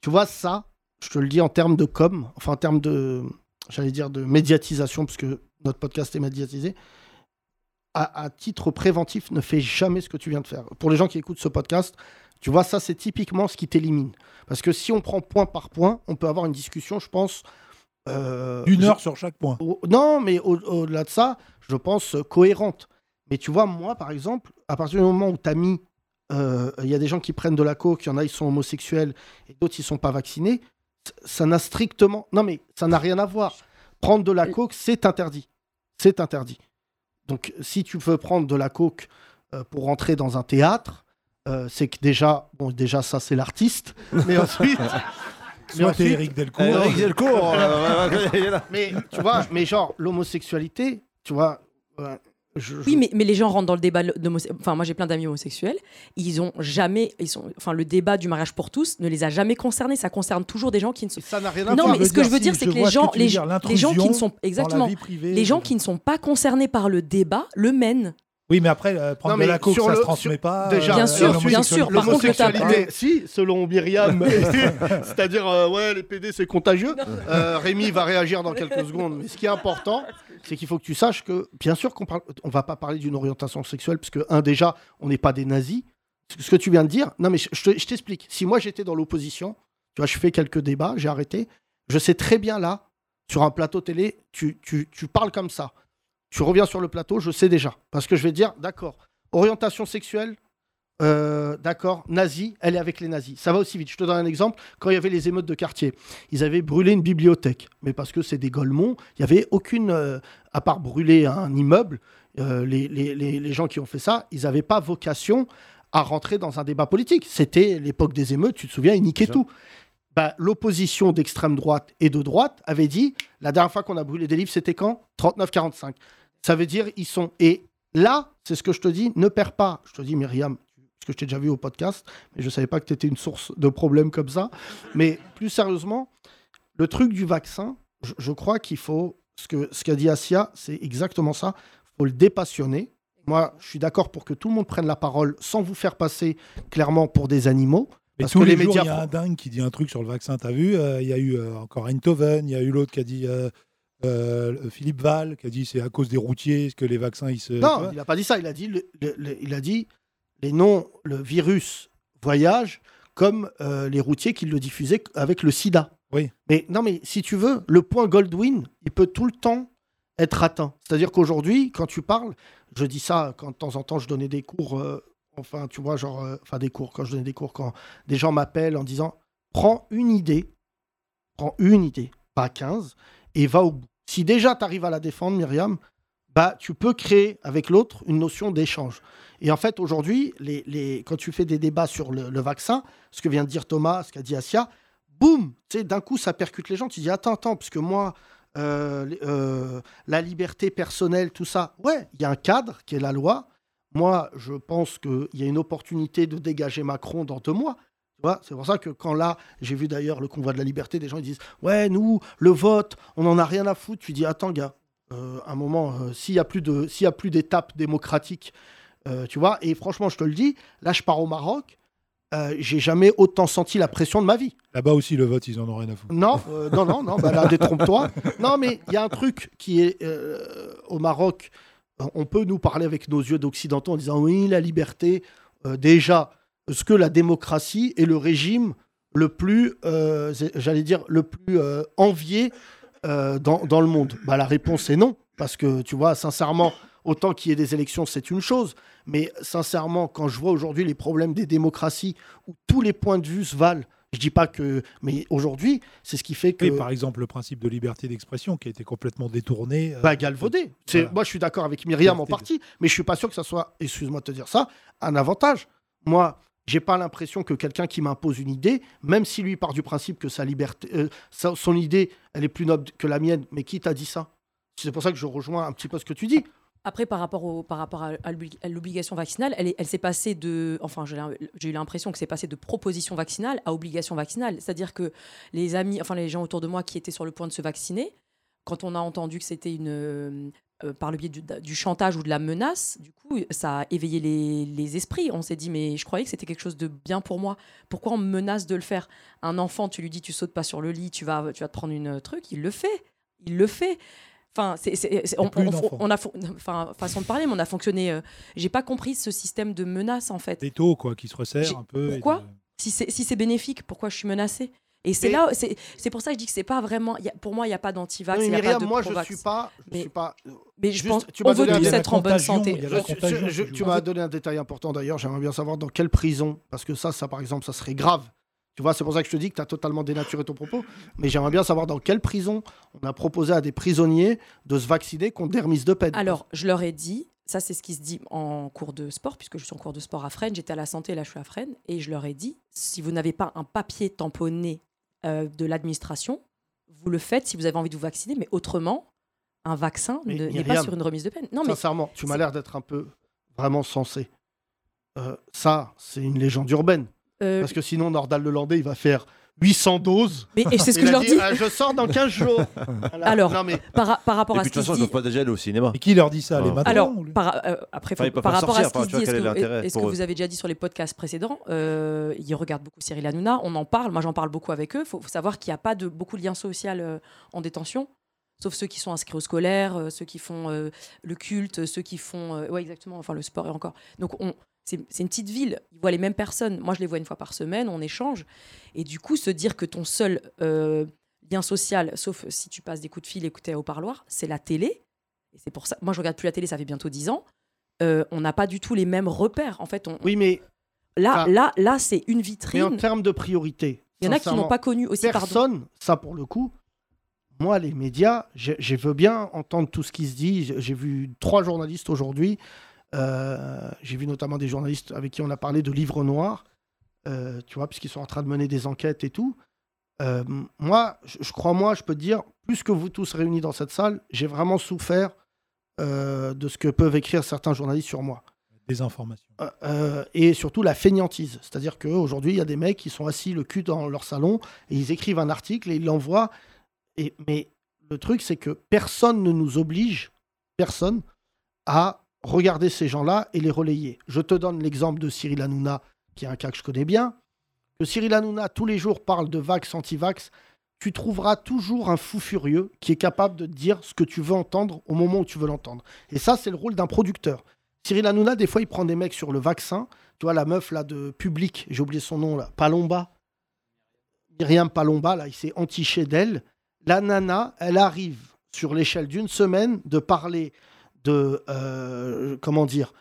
tu vois ça, je te le dis en termes de com, enfin en termes de, j'allais dire de médiatisation, parce que notre podcast est médiatisé. À, à titre préventif, ne fais jamais ce que tu viens de faire. Pour les gens qui écoutent ce podcast, tu vois, ça c'est typiquement ce qui t'élimine. Parce que si on prend point par point, on peut avoir une discussion, je pense, euh, D'une je- heure sur chaque point. Non, mais au- au-delà de ça, je pense euh, cohérente. Mais tu vois, moi, par exemple, à partir du moment où tu as mis. euh, Il y a des gens qui prennent de la coke, il y en a, ils sont homosexuels, et d'autres, ils sont pas vaccinés. Ça n'a strictement. Non, mais ça n'a rien à voir. Prendre de la coke, c'est interdit. C'est interdit. Donc, si tu veux prendre de la coke euh, pour rentrer dans un théâtre, euh, c'est que déjà, bon, déjà, ça, c'est l'artiste. Mais ensuite. Soit t'es ensuite- Éric Delcourt. Eric Delcourt, euh, mais tu vois, mais genre l'homosexualité, tu vois. ouais, je- je- Oui, mais, mais les gens rentrent dans le débat. Enfin, moi, j'ai plein d'amis homosexuels. Ils ont jamais. Ils sont... Enfin, le débat du mariage pour tous ne les a jamais concernés. Ça concerne toujours des gens qui ne sont. Ça n'a rien à Non, voir. mais ce que je veux si, dire, c'est je que les gens, veux les, dire, les gens qui ne sont exactement, privée, les gens qui ne sont pas concernés par le débat le mènent. Oui, mais après, euh, prendre Non, mais la coke, sur ça le- se transmet sur- pas. déjà, euh, Bien sûr, bien sûr. Par contre, le tabac- L'homosexualité, si, selon Myriam, c'est-à-dire, euh, ouais, les PD, c'est contagieux. Euh, Rémi va réagir dans quelques secondes. Mais ce qui est important, c'est qu'il faut que tu saches que, bien sûr, qu'on parle, on va pas parler d'une orientation sexuelle, parce que, un, déjà, on n'est pas des nazis. Ce que tu viens de dire, non, mais je, je te- je t'explique. Si moi, j'étais dans l'opposition, tu vois, je fais quelques débats, j'ai arrêté. Je sais très bien, là, sur un plateau télé, tu, tu, tu parles comme ça. Tu reviens sur le plateau, je sais déjà. Parce que je vais dire, d'accord, orientation sexuelle, euh, d'accord, nazi, elle est avec les nazis. Ça va aussi vite. Je te donne un exemple. Quand il y avait les émeutes de quartier, ils avaient brûlé une bibliothèque. Mais parce que c'est des golemons, il n'y avait aucune. euh, à part brûler un immeuble, euh, les, les- les- les gens qui ont fait ça, ils n'avaient pas vocation à rentrer dans un débat politique. C'était l'époque des émeutes, tu te souviens, ils niquaient tout. Bah, L'opposition d'extrême droite et de droite avait dit la dernière fois qu'on a brûlé des livres, c'était quand? 39-45. Ça veut dire ils sont. Et là, c'est ce que je te dis, ne perds pas. Je te dis, Myriam, parce que je t'ai déjà vu au podcast, mais je ne savais pas que tu étais une source de problèmes comme ça. Mais plus sérieusement, le truc du vaccin, je, je crois qu'il faut. Ce qu'a ce qu'a dit Asia, c'est exactement ça. Il faut le dépassionner. Moi, je suis d'accord pour que tout le monde prenne la parole sans vous faire passer clairement pour des animaux. Mais Parce tous que les, les jours, médias il y a un dingue qui dit un truc sur le vaccin. T'as vu euh, Il y a eu euh, encore Eindhoven, il y a eu l'autre qui a dit euh, euh, Philippe Val qui a dit c'est à cause des routiers que les vaccins ils se. Non, il n'a pas dit ça. Il a dit, le- le- le- il a dit les noms, le virus voyage comme euh, les routiers qui le diffusaient avec le sida. Oui. Mais non, mais si tu veux, le point Goldwyn, il peut tout le temps être atteint. C'est-à-dire qu'aujourd'hui, quand tu parles, je dis ça quand de temps en temps je donnais des cours, euh, enfin, tu vois, genre, enfin, des cours, quand je donnais des cours, quand des gens m'appellent en disant prends une idée, prends une idée, pas 15, et va au bout. Si déjà tu arrives à la défendre, Myriam, bah, tu peux créer avec l'autre une notion d'échange. Et en fait, aujourd'hui, les, quand tu fais des débats sur le, vaccin, ce que vient de dire Thomas, ce qu'a dit Asia, boum, d'un coup, ça percute les gens. Tu dis, attends, attends, parce que moi, euh, euh, la liberté personnelle, tout ça, ouais, il y a un cadre qui est la loi. Moi, je pense qu'il y a une opportunité de dégager Macron dans deux mois. C'est pour ça que quand là, j'ai vu d'ailleurs le convoi de la liberté, des gens ils disent Ouais, nous, le vote, on n'en a rien à foutre. Tu dis Attends, gars, euh, un moment, euh, s'il n'y a plus de- s'il y a plus d'étapes démocratiques, euh, tu vois, et franchement, je te le dis, là, je pars au Maroc, j'ai jamais autant senti la pression de ma vie. Là-bas aussi, le vote, ils en ont rien à foutre. Non, non, non, non, bah là, détrompe-toi. Non, mais il y a un truc qui est au Maroc. On peut nous parler avec nos yeux d'occidentaux en disant oui, la liberté. Déjà, est-ce que la démocratie est le régime le plus, euh, j'allais dire, le plus euh, envié euh, dans, dans le monde bah, La réponse est non. Parce que, tu vois, sincèrement, autant qu'il y ait des élections, c'est une chose. Mais sincèrement, quand je vois aujourd'hui les problèmes des démocraties, où tous les points de vue se valent, je dis pas que. Mais aujourd'hui, c'est ce qui fait que. Oui, par exemple, le principe de liberté d'expression qui a été complètement détourné. euh, Bah, galvaudé. Voilà. Moi, je suis d'accord avec Myriam en partie, mais je suis pas sûr que ça soit, excuse-moi de te dire ça, un avantage. Moi, j'ai pas l'impression que quelqu'un qui m'impose une idée, même si lui part du principe que sa liberté, euh, son idée, elle est plus noble que la mienne, mais qui t'a dit ça? C'est pour ça que je rejoins un petit peu ce que tu dis. Après, par rapport, au, par rapport à, à l'obli- à l'obligation vaccinale, elle, elle s'est passée de. Enfin, j'ai eu l'impression que c'est passé de proposition vaccinale à obligation vaccinale. C'est-à-dire que les amis, enfin, les gens autour de moi qui étaient sur le point de se vacciner, quand on a entendu que c'était une. Euh, euh, par le biais du, du chantage ou de la menace, du coup, ça a éveillé les, les esprits. On s'est dit, mais je croyais que c'était quelque chose de bien pour moi. Pourquoi on me menace de le faire? Un enfant, tu lui dis, tu sautes pas sur le lit, tu vas, tu vas te prendre une truc, il le fait. Il le fait. Enfin, c'est, c'est- c'est- on, a, enfin, façon de parler, mais on a fonctionné. euh, j'ai pas compris ce système de menace en fait. Des taux, quoi, qui se resserrent J'ai- un peu. Pourquoi de- Si c'est si c'est bénéfique, pourquoi je suis menacée? Et c'est là, c'est pour ça que je dis que c'est pas vraiment. il y a- pour moi, il n'y a pas d'anti-vax. Oui, moi je suis pas, je Mais- suis pas. Mais je pense tu on m'as veut tous être en bonne santé. tu m'as donné un détail important d'ailleurs. J'aimerais bien savoir dans quelle prison, parce que ça, ça par exemple, ça serait grave. Tu vois, c'est pour ça que je te dis que tu as totalement dénaturé ton propos. Mais j'aimerais bien savoir dans quelle prison on a proposé à des prisonniers de se vacciner contre des remises de peine. Alors, je leur ai dit, ça c'est ce qui se dit en cours de sport, puisque je suis en cours de sport à Fresnes, j'étais à la santé, là je suis à Fresnes, et je leur ai dit, si vous n'avez pas un papier tamponné euh, de l'administration, vous le faites si vous avez envie de vous vacciner, mais autrement, un vaccin ne- n'est pas sur une remise de peine. Non, mais Sincèrement, tu m'as l'air d'être un peu vraiment sensé. Euh, ça, c'est une légende urbaine. euh, Parce que sinon, Nordal Lelandais, il va faire 800 doses. mais et c'est ce que je a leur dit, dis. Ah, je sors dans 15 jours. Voilà. Alors, Non, mais Par, par rapport Et à puis ce de toute façon, ils dit, peuvent pas déjà aller au cinéma. Et qui leur dit ça Les matrons Alors, ou les- par, euh, après, Enfin, par rapport à ce qui enfin, se tu vois, dit, est-ce est que, vous avez déjà dit sur les podcasts précédents euh, Ils regardent beaucoup Cyril Hanouna, on en parle, moi j'en parle beaucoup avec eux. Il faut, faut savoir qu'il n'y a pas de, beaucoup de liens sociaux euh, en détention, sauf ceux qui sont inscrits au scolaire, euh, ceux qui font euh, le culte, ceux qui font... euh, ouais, exactement, enfin le sport et encore. Donc on... C'est une petite ville, ils voient les mêmes personnes. Moi, je les vois une fois par semaine, on échange. Et du coup, se dire que ton seul euh, lien social, sauf si tu passes des coups de fil, écouter au parloir, c'est la télé. Et c'est pour ça. Moi, je regarde plus la télé, ça fait bientôt 10 ans. Euh, on n'a pas du tout les mêmes repères. En fait, on, oui, mais, là, enfin, là, là, c'est une mais vitrine. en termes de priorité, Il y en a qui n'ont pas connu aussi. Pardon. personne, ça pour le coup, moi, les médias, je, je veux bien entendre tout ce qui se dit. J'ai vu trois journalistes aujourd'hui. Euh, J'ai vu notamment des journalistes avec qui on a parlé de livres noirs, euh, tu vois, puisqu'ils sont en train de mener des enquêtes et tout. Euh, moi, je, je crois, moi, je peux te dire, plus que vous tous réunis dans cette salle, j'ai vraiment souffert de ce que peuvent écrire certains journalistes sur moi. Des informations. Euh, euh, et surtout la fainéantise. C'est-à-dire qu'aujourd'hui, il y a des mecs qui sont assis le cul dans leur salon et ils écrivent un article et ils l'envoient. Et, mais le truc, c'est que personne ne nous oblige, personne, à regarder ces gens-là et les relayer. Je te donne l'exemple de Cyril Hanouna, qui est un cas que je connais bien. Que Cyril Hanouna, tous les jours, parle de vax, anti-vax. Tu trouveras toujours un fou furieux qui est capable de te dire ce que tu veux entendre au moment où tu veux l'entendre. Et ça, c'est le rôle d'un producteur. Cyril Hanouna, des fois, il prend des mecs sur le vaccin. Tu vois, la meuf là de public, j'ai oublié son nom Palomba. Myriam Palomba, là, il s'est entiché d'elle. La nana, elle arrive sur l'échelle d'une semaine de parler de, euh, comment dire,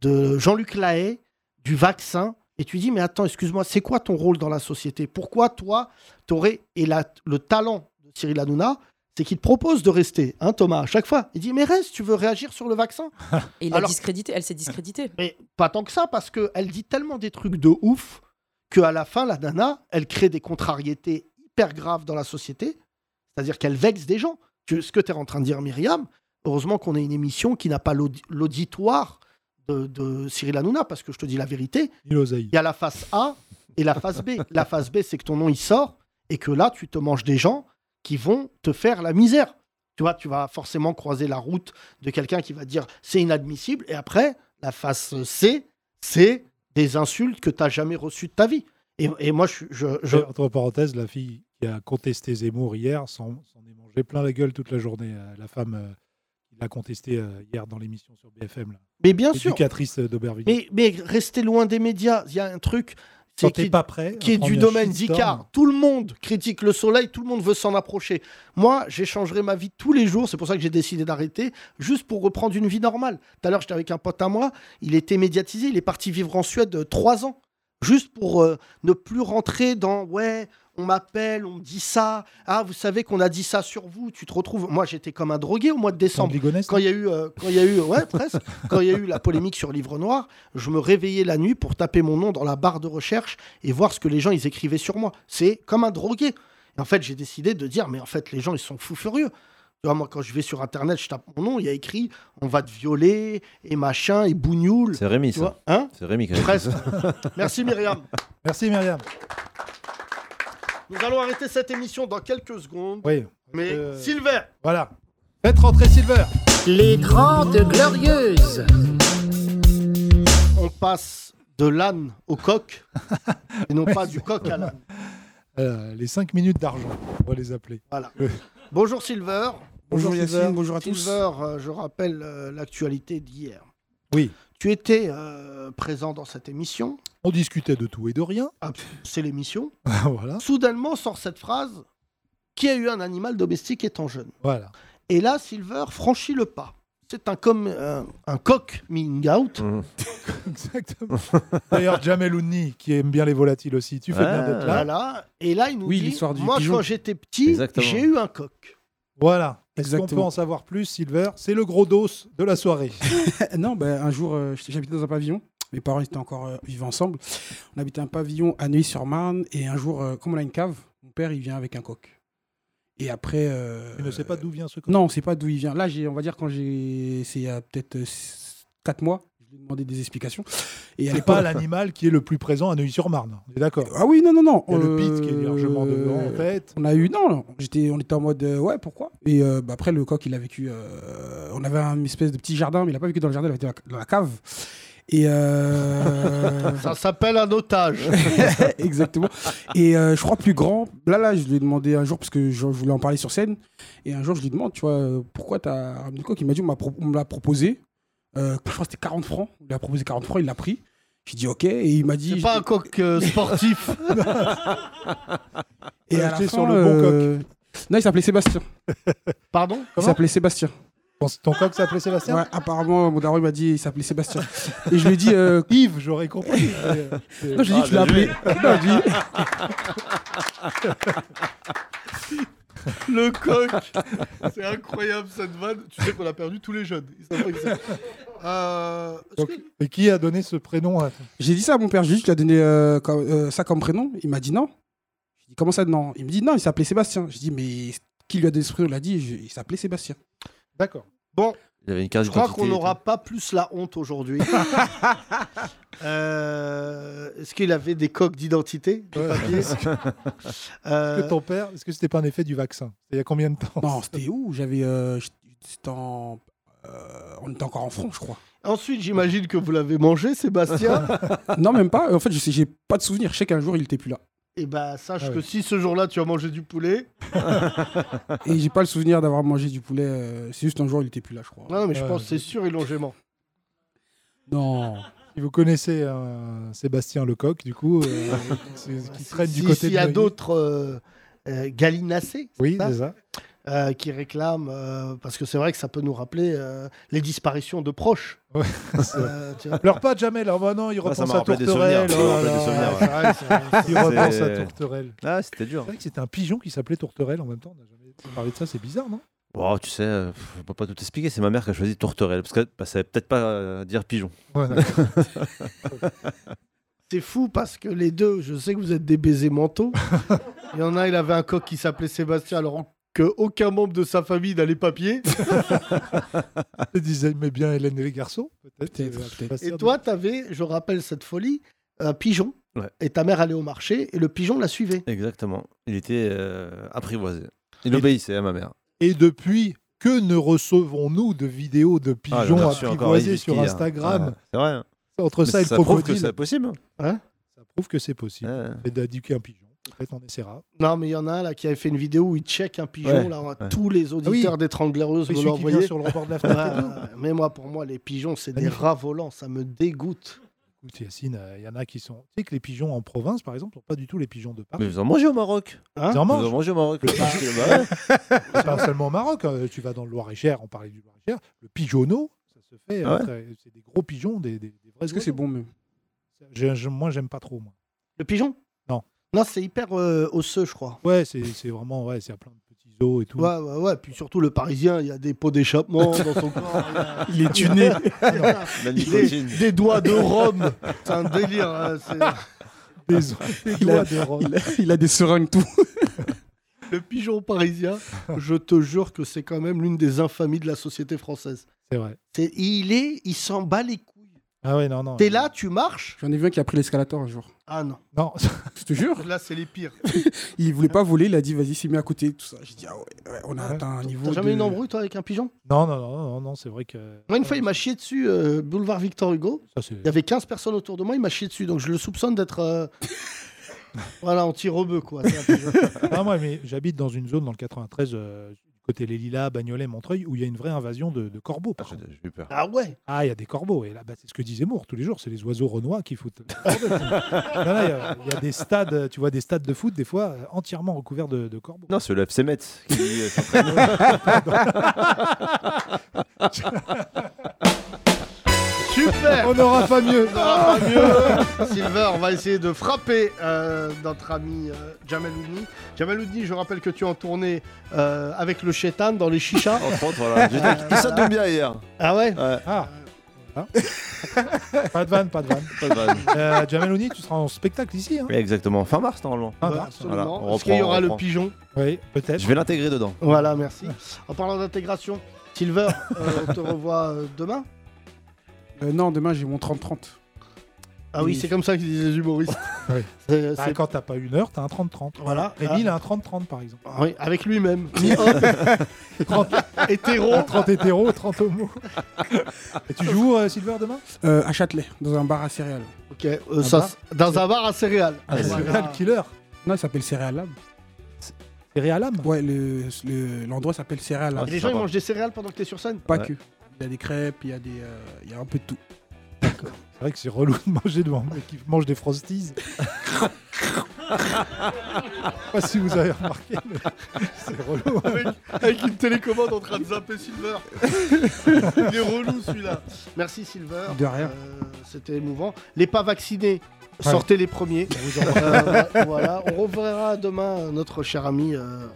de Jean-Luc Lahaye, du vaccin. Et tu dis, mais attends, excuse-moi, c'est quoi ton rôle dans la société? Pourquoi toi, t'aurais. Et la- le talent de Cyril Hanouna, c'est qu'il te propose de rester, hein, Thomas, à chaque fois. Il dit, mais reste, tu veux réagir sur le vaccin? Et il a discrédité, elle s'est discréditée. mais pas tant que ça, parce qu'elle dit tellement des trucs de ouf qu'à la fin, la nana, elle crée des contrariétés hyper graves dans la société. C'est-à-dire qu'elle vexe des gens. Tu- ce que tu es en train de dire, Myriam, heureusement qu'on a une émission qui n'a pas l'audi- l'auditoire de, de Cyril Hanouna, parce que je te dis la vérité, il y a la face A et la face B. la face B, c'est que ton nom, il sort, et que là, tu te manges des gens qui vont te faire la misère. Tu vois, tu vas forcément croiser la route de quelqu'un qui va dire c'est inadmissible. Et après, la face C, c'est des insultes que tu n'as jamais reçues de ta vie. Et, et moi, je, je, je- Et Entre parenthèses, la fille qui a contesté Zemmour hier s'en est mangé plein la gueule toute la journée. Euh, La femme qui l'a contesté euh, hier dans l'émission sur BFM. Là. Mais bien sûr. Éducatrice d'Aubervilliers. Mais, mais restez loin des médias. Il y a un truc. Quand qui- pas prêt, qui est du domaine d'Icare. Tout le monde critique le soleil, tout le monde veut s'en approcher. Moi, j'échangerai ma vie tous les jours, c'est pour ça que j'ai décidé d'arrêter, juste pour reprendre une vie normale. Tout à l'heure, j'étais avec un pote à moi, il était médiatisé, il est parti vivre en Suède euh, trois ans, juste pour euh, ne plus rentrer dans ouais, on m'appelle, on me dit ça, ah, vous savez qu'on a dit ça sur vous, tu te retrouves. Moi, j'étais comme un drogué au mois de décembre. Quand il y a eu, euh, quand il y a eu, ouais, presque, quand il y a eu la polémique sur Livre Noir, je me réveillais la nuit pour taper mon nom dans la barre de recherche et voir ce que les gens ils écrivaient sur moi. C'est comme un drogué. Et en fait, j'ai décidé de dire, mais en fait, les gens ils sont fous furieux. Tu vois, moi, quand je vais sur Internet, je tape mon nom, il y a écrit, on va te violer et machin et bougnoule. C'est Rémi, ça. hein C'est Rémi qui a. Merci Myriam. Merci Myriam. Nous allons arrêter cette émission dans quelques secondes. Oui. Mais Euh, Silver, Voilà. Faites rentrer Silver. Les Grandes Glorieuses. on passe de l'âne au coq et non pas du coq à l'âne. Euh, les 5 minutes d'argent, on va les appeler. Voilà. Bonjour Silver. Bonjour Silver. Yacine, bonjour à tous. Silver, euh, je rappelle euh, l'actualité d'hier. Oui. Tu étais euh, présent dans cette émission. On discutait de tout et de rien. Ah, c'est l'émission. voilà. Soudainement sort cette phrase Qui a eu un animal domestique étant jeune Voilà. Et là, Silver franchit le pas. C'est un, comme, un, un coq coming out. Mmh. Exactement. D'ailleurs, Jamel Oudni, qui aime bien les volatiles aussi, tu fais bien Ah. d'être là. Voilà. Et là, il nous Oui, dit l'histoire du Moi, pigeon. quand j'étais petit, Exactement. j'ai eu un coq. Voilà. Est-ce qu'on peut en savoir plus, Silver? C'est le gros dos de la soirée. non, ben, un jour, euh, j'habitais dans un pavillon. Mes parents étaient encore euh, vivants ensemble. On habitait un pavillon à Neuilly-sur-Marne. Et un jour, euh, comme on a une cave, mon père, il vient avec un coq. Et après. euh, Tu ne sais pas d'où vient ce coq Non, on ne sait pas d'où il vient. Là, on va dire, quand j'ai. C'est il y a peut-être 4 mois. Je lui ai demandé des explications. Et l'époque- pas l'animal qui est le plus présent à Neuilly-sur-Marne? On est d'accord Ah oui, non, non, non. Il y a le Euh, pit qui est largement devant, en fait. On a eu, non, non, j'étais, on était en mode, euh, ouais, pourquoi? Et euh, bah, après, le coq, il a vécu. euh, on avait un espèce de petit jardin, mais il n'a pas vécu dans le jardin, il a vécu dans la, dans la cave. Et. euh, Ça s'appelle un otage. Exactement. Et euh, je crois plus grand. Là, là, je lui ai demandé un jour, parce que je, je voulais en parler sur scène. Et un jour, je lui demande, tu vois, euh, pourquoi tu as ramené le coq? Il m'a dit, on, m'a pro- on me l'a proposé. Euh, je crois que c'était 40 francs. Lui a proposé 40 francs, il l'a pris. J'ai dit, ok. Et il m'a dit. C'est pas un coq euh, sportif. Et à la acheté fin, sur le bon euh, Non, il s'appelait Sébastien. Pardon Il s'appelait Sébastien. Ton, ton coq s'appelait Sébastien Ouais, apparemment, mon daron il m'a dit il s'appelait Sébastien. Et je lui ai dit. euh, Yves, j'aurais compris. Non, j'ai dit que je l'ai appelé. Non, j'ai dit- Le coq. C'est incroyable cette vanne. Tu sais qu'on a perdu tous les jeunes. Ils savent pas Euh, est-ce Donc, que- et qui a donné ce prénom à J'ai dit ça à mon père, j'ai dit, tu lui as donné euh, comme- euh, ça comme prénom. Il m'a dit non. J'ai dit, comment ça, non? Il me dit, non, il s'appelait Sébastien. J'ai dit, mais qui lui a donné ce prénom? Il a dit, je- il s'appelait Sébastien. D'accord. Bon, Il y avait une carte je crois qu'on n'aura pas plus la honte aujourd'hui. Euh, Est-ce qu'il avait des coques d'identité Ouais. Euh, Que ton père, est-ce que c'était pas un effet du vaccin? Il y a combien de temps? Non, c'était où? J'avais. euh, c'était en. Euh, on était encore en France, je crois. Ensuite, j'imagine que vous l'avez mangé, Sébastien. non, même pas. En fait, je sais, j'ai pas de souvenir. Je sais qu'un jour, il était plus là. Et bah, sache Ah que si ce jour-là, tu as mangé du poulet. Et j'ai pas le souvenir d'avoir mangé du poulet. euh, c'est juste un jour, il était plus là, je crois. Non, mais je Ouais, pense que c'est sûr, ils l'ont gémant. Non. Si vous connaissez euh, Sébastien Lecoq, du coup, euh, qui traîne du Si- côté S'il de y a d'autres euh, euh, gallinacés, c'est Oui, c'est ça. Euh, qui réclament, euh, parce que c'est vrai que ça peut nous rappeler euh, les disparitions de proches. Ouais, Euh. Pleure pas, Jamel. Oh, bah non, il Ah, ça repense m'a à Tourterelle. ça oh là rappelé des là. souvenirs, C'est vrai, c'est- Il repense à Tourterelle. Ah, c'était dur. C'est vrai que c'était un pigeon qui s'appelait Tourterelle en même temps. On n'a jamais parlé de ça, c'est bizarre, non? Wow, tu sais, euh, je peux pas tout expliquer. C'est ma mère qui a choisi tourterelle parce qu'elle ne savait peut-être pas euh, dire pigeon. Ouais. C'est fou parce que les deux, je sais que vous êtes des baisers mentaux. Il y en a, il avait un coq qui s'appelait Sébastien, alors qu'aucun membre de sa famille n'a les papiers. Je disais, mais bien Hélène et les garçons, peut-être. Euh, Et toi, tu avais, je rappelle cette folie, un pigeon. Ouais. Et ta mère allait au marché et le pigeon la suivait. Exactement. Il était euh, apprivoisé. Il obéissait à ma mère. Et depuis, que ne recevons-nous de vidéos de Ah, pigeons apprivoisés sur hein. Instagram Ah, c'est vrai. hein. Entre Mais ça et le ça prouve que c'est possible. Hein? Ça prouve que c'est possible. Ouais. Et d'éduquer un pigeon. Peut-être on essaiera. Non, mais il y en a un là qui avait fait une vidéo où il check un pigeon. Ouais, Là, ouais. Tous les auditeurs d'étrangleuse Oui, l'ont qui vient envoyé. sur le rebord de la fenêtre. mais moi, pour moi, les pigeons, c'est des rats volants. Ça me dégoûte. Écoute, Yacine, euh, il y en a qui sont. Tu sais que les pigeons en province, par exemple, sont pas du tout les pigeons de Paris. Mais vous en mangez au Maroc. Hein Ils en Vous en mangent. mangez au Maroc. Le- Bah pas seulement au Maroc. euh, Tu vas dans le Loir-et-Cher, on parlait du Loir-et-Cher. Le pigeonneau, ça se fait. Ah euh, ouais c'est des gros pigeons, des, des, des vrais Est-ce que c'est bon, je- Moi, j'aime pas trop. Moi. Le pigeon? Non. C'est hyper euh, osseux, je crois. Ouais, c'est c'est vraiment. Ouais, c'est à plein de petits os et tout. Ouais, ouais, ouais. Puis surtout, le parisien, il y a des pots d'échappement dans son corps. il y a- Il est tuné. Des, des doigts de rhum. C'est un délire. hein, c'est- Des, des Il a- doigts de rhum. il, a, il a des seringues, tout. Le pigeon parisien, je te jure que c'est quand même l'une des infamies de la société française. C'est vrai. C'est- il est, il s'en bat les couilles. Ah ouais, non, non. T'es là, tu marches. J'en ai vu un qui a pris l'escalator un jour. Ah non. Non, Je te jure. Là, c'est les pires. Il voulait pas voler, il a dit vas-y, s'il met à côté, tout ça. J'ai dit ah ouais, ouais, on a Ouais. atteint un niveau. T'as jamais de... eu une embrouille, toi, avec un pigeon? Non, non, non, non, non, c'est vrai que. Moi, une fois, il m'a chié dessus, euh, boulevard Victor Hugo. Ça, c'est- Il y avait 15 personnes autour de moi, il m'a chié dessus. Donc, je le soupçonne d'être. euh, voilà, anti-rebeu, quoi. C'est un pigeon. Ah, moi, mais j'habite dans une zone dans le 93, euh, du côté les Lilas, Bagnolet, Montreuil, où il y a une vraie invasion de, de corbeaux. par contre. J'ai eu peur. Ah ouais Ah, il y a des corbeaux. Et là, bah, c'est ce que disait Moore tous les jours. C'est les oiseaux renois qui foutent. Il y, a- il y a des stades, tu vois, des stades de foot, des fois, euh, entièrement recouverts de, de corbeaux. Non, c'est le FC Metz qui euh, s'entraîne. Super On n'aura pas mieux. On n'aura pas mieux. Silver, on va essayer de frapper euh, notre ami euh, Jamel Oudni. Jamel Oudni, je rappelle que tu es en tournée euh, avec le Chétan dans les chichas. Entre autres, voilà. J'étais avec Issa Doumbia hier. Ah ouais Ouais. Ah. Voilà. pas de vanne, pas de vanne. Pas de vanne. Euh, Jamel Ouni, tu seras en spectacle ici. Hein Oui, exactement. Fin mars, normalement. Fin mars. absolument. Voilà, on Est-ce qu'il y reprend, aura on le reprend. pigeon Oui, peut-être. Je vais l'intégrer dedans. Voilà, merci. En parlant d'intégration, Silver, euh, on te revoit euh, demain Euh, non, demain j'ai mon 30-30. Ah oui, c'est comme ça qu'ils disent les humoristes. Oui. C'est- Bah, c'est- quand t'as pas une heure, t'as un 30-30. Voilà. Rémi, Ah. il a un 30-30 par exemple. Ah oui, avec lui-même. Mi-homme, 30, hétéro. 30 hétéros, 30 homos. Et tu joues où, euh, Silver demain? Euh, à Châtelet, dans un bar à céréales. Ok, euh, Un ça, bar c'est- dans un bar à céréales. Serial killer. Non, il s'appelle Céréales Lab. Céréal Lab Ouais, le- le- l'endroit s'appelle Céréales Lab. Et les gens, ils mangent des céréales pendant que t'es sur scène? Pas Ouais. que. Il y a des crêpes, il y a, des, euh, il y a un peu de tout. C'est vrai que c'est relou de manger devant un mec qui mange des frosties. Je sais pas si vous avez remarqué, mais c'est relou. hein. avec, avec une télécommande en train de zapper Silver. Il est relou celui-là. Merci Silver. De rien. Euh, C'était émouvant. Les pas vaccinés. Sortez les premiers. Euh, voilà, on reverra demain notre cher ami euh,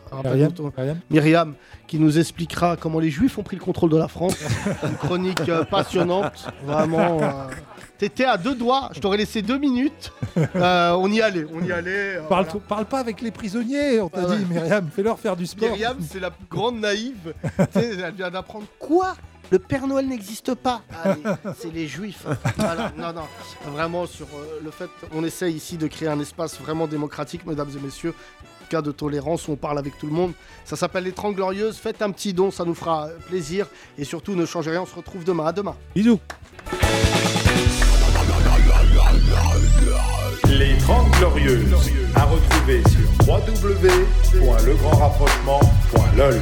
Myriam, qui nous expliquera comment les Juifs ont pris le contrôle de la France. Une chronique euh, passionnante, vraiment. euh, T'étais à deux doigts, je t'aurais laissé deux minutes. Euh, on y allait, on y allait. euh, Parle, voilà. parle pas avec les prisonniers, on t'a Ah ouais. dit, Myriam, fais-leur faire du sport. Myriam, c'est la plus grande naïve. Tu sais, elle vient d'apprendre quoi Le Père Noël n'existe pas. Allez, c'est les Juifs. Voilà, non, non. Vraiment sur euh, le fait, on essaie ici de créer un espace vraiment démocratique, mesdames et messieurs. Cas de tolérance où on parle avec tout le monde. Ça s'appelle les 30 Glorieuses. Faites un petit don, ça nous fera euh, plaisir. Et surtout, ne changez rien. On se retrouve demain. À demain. Bisous. Les 30 Glorieuses, à retrouver sur www.legrandrapprochement.lol.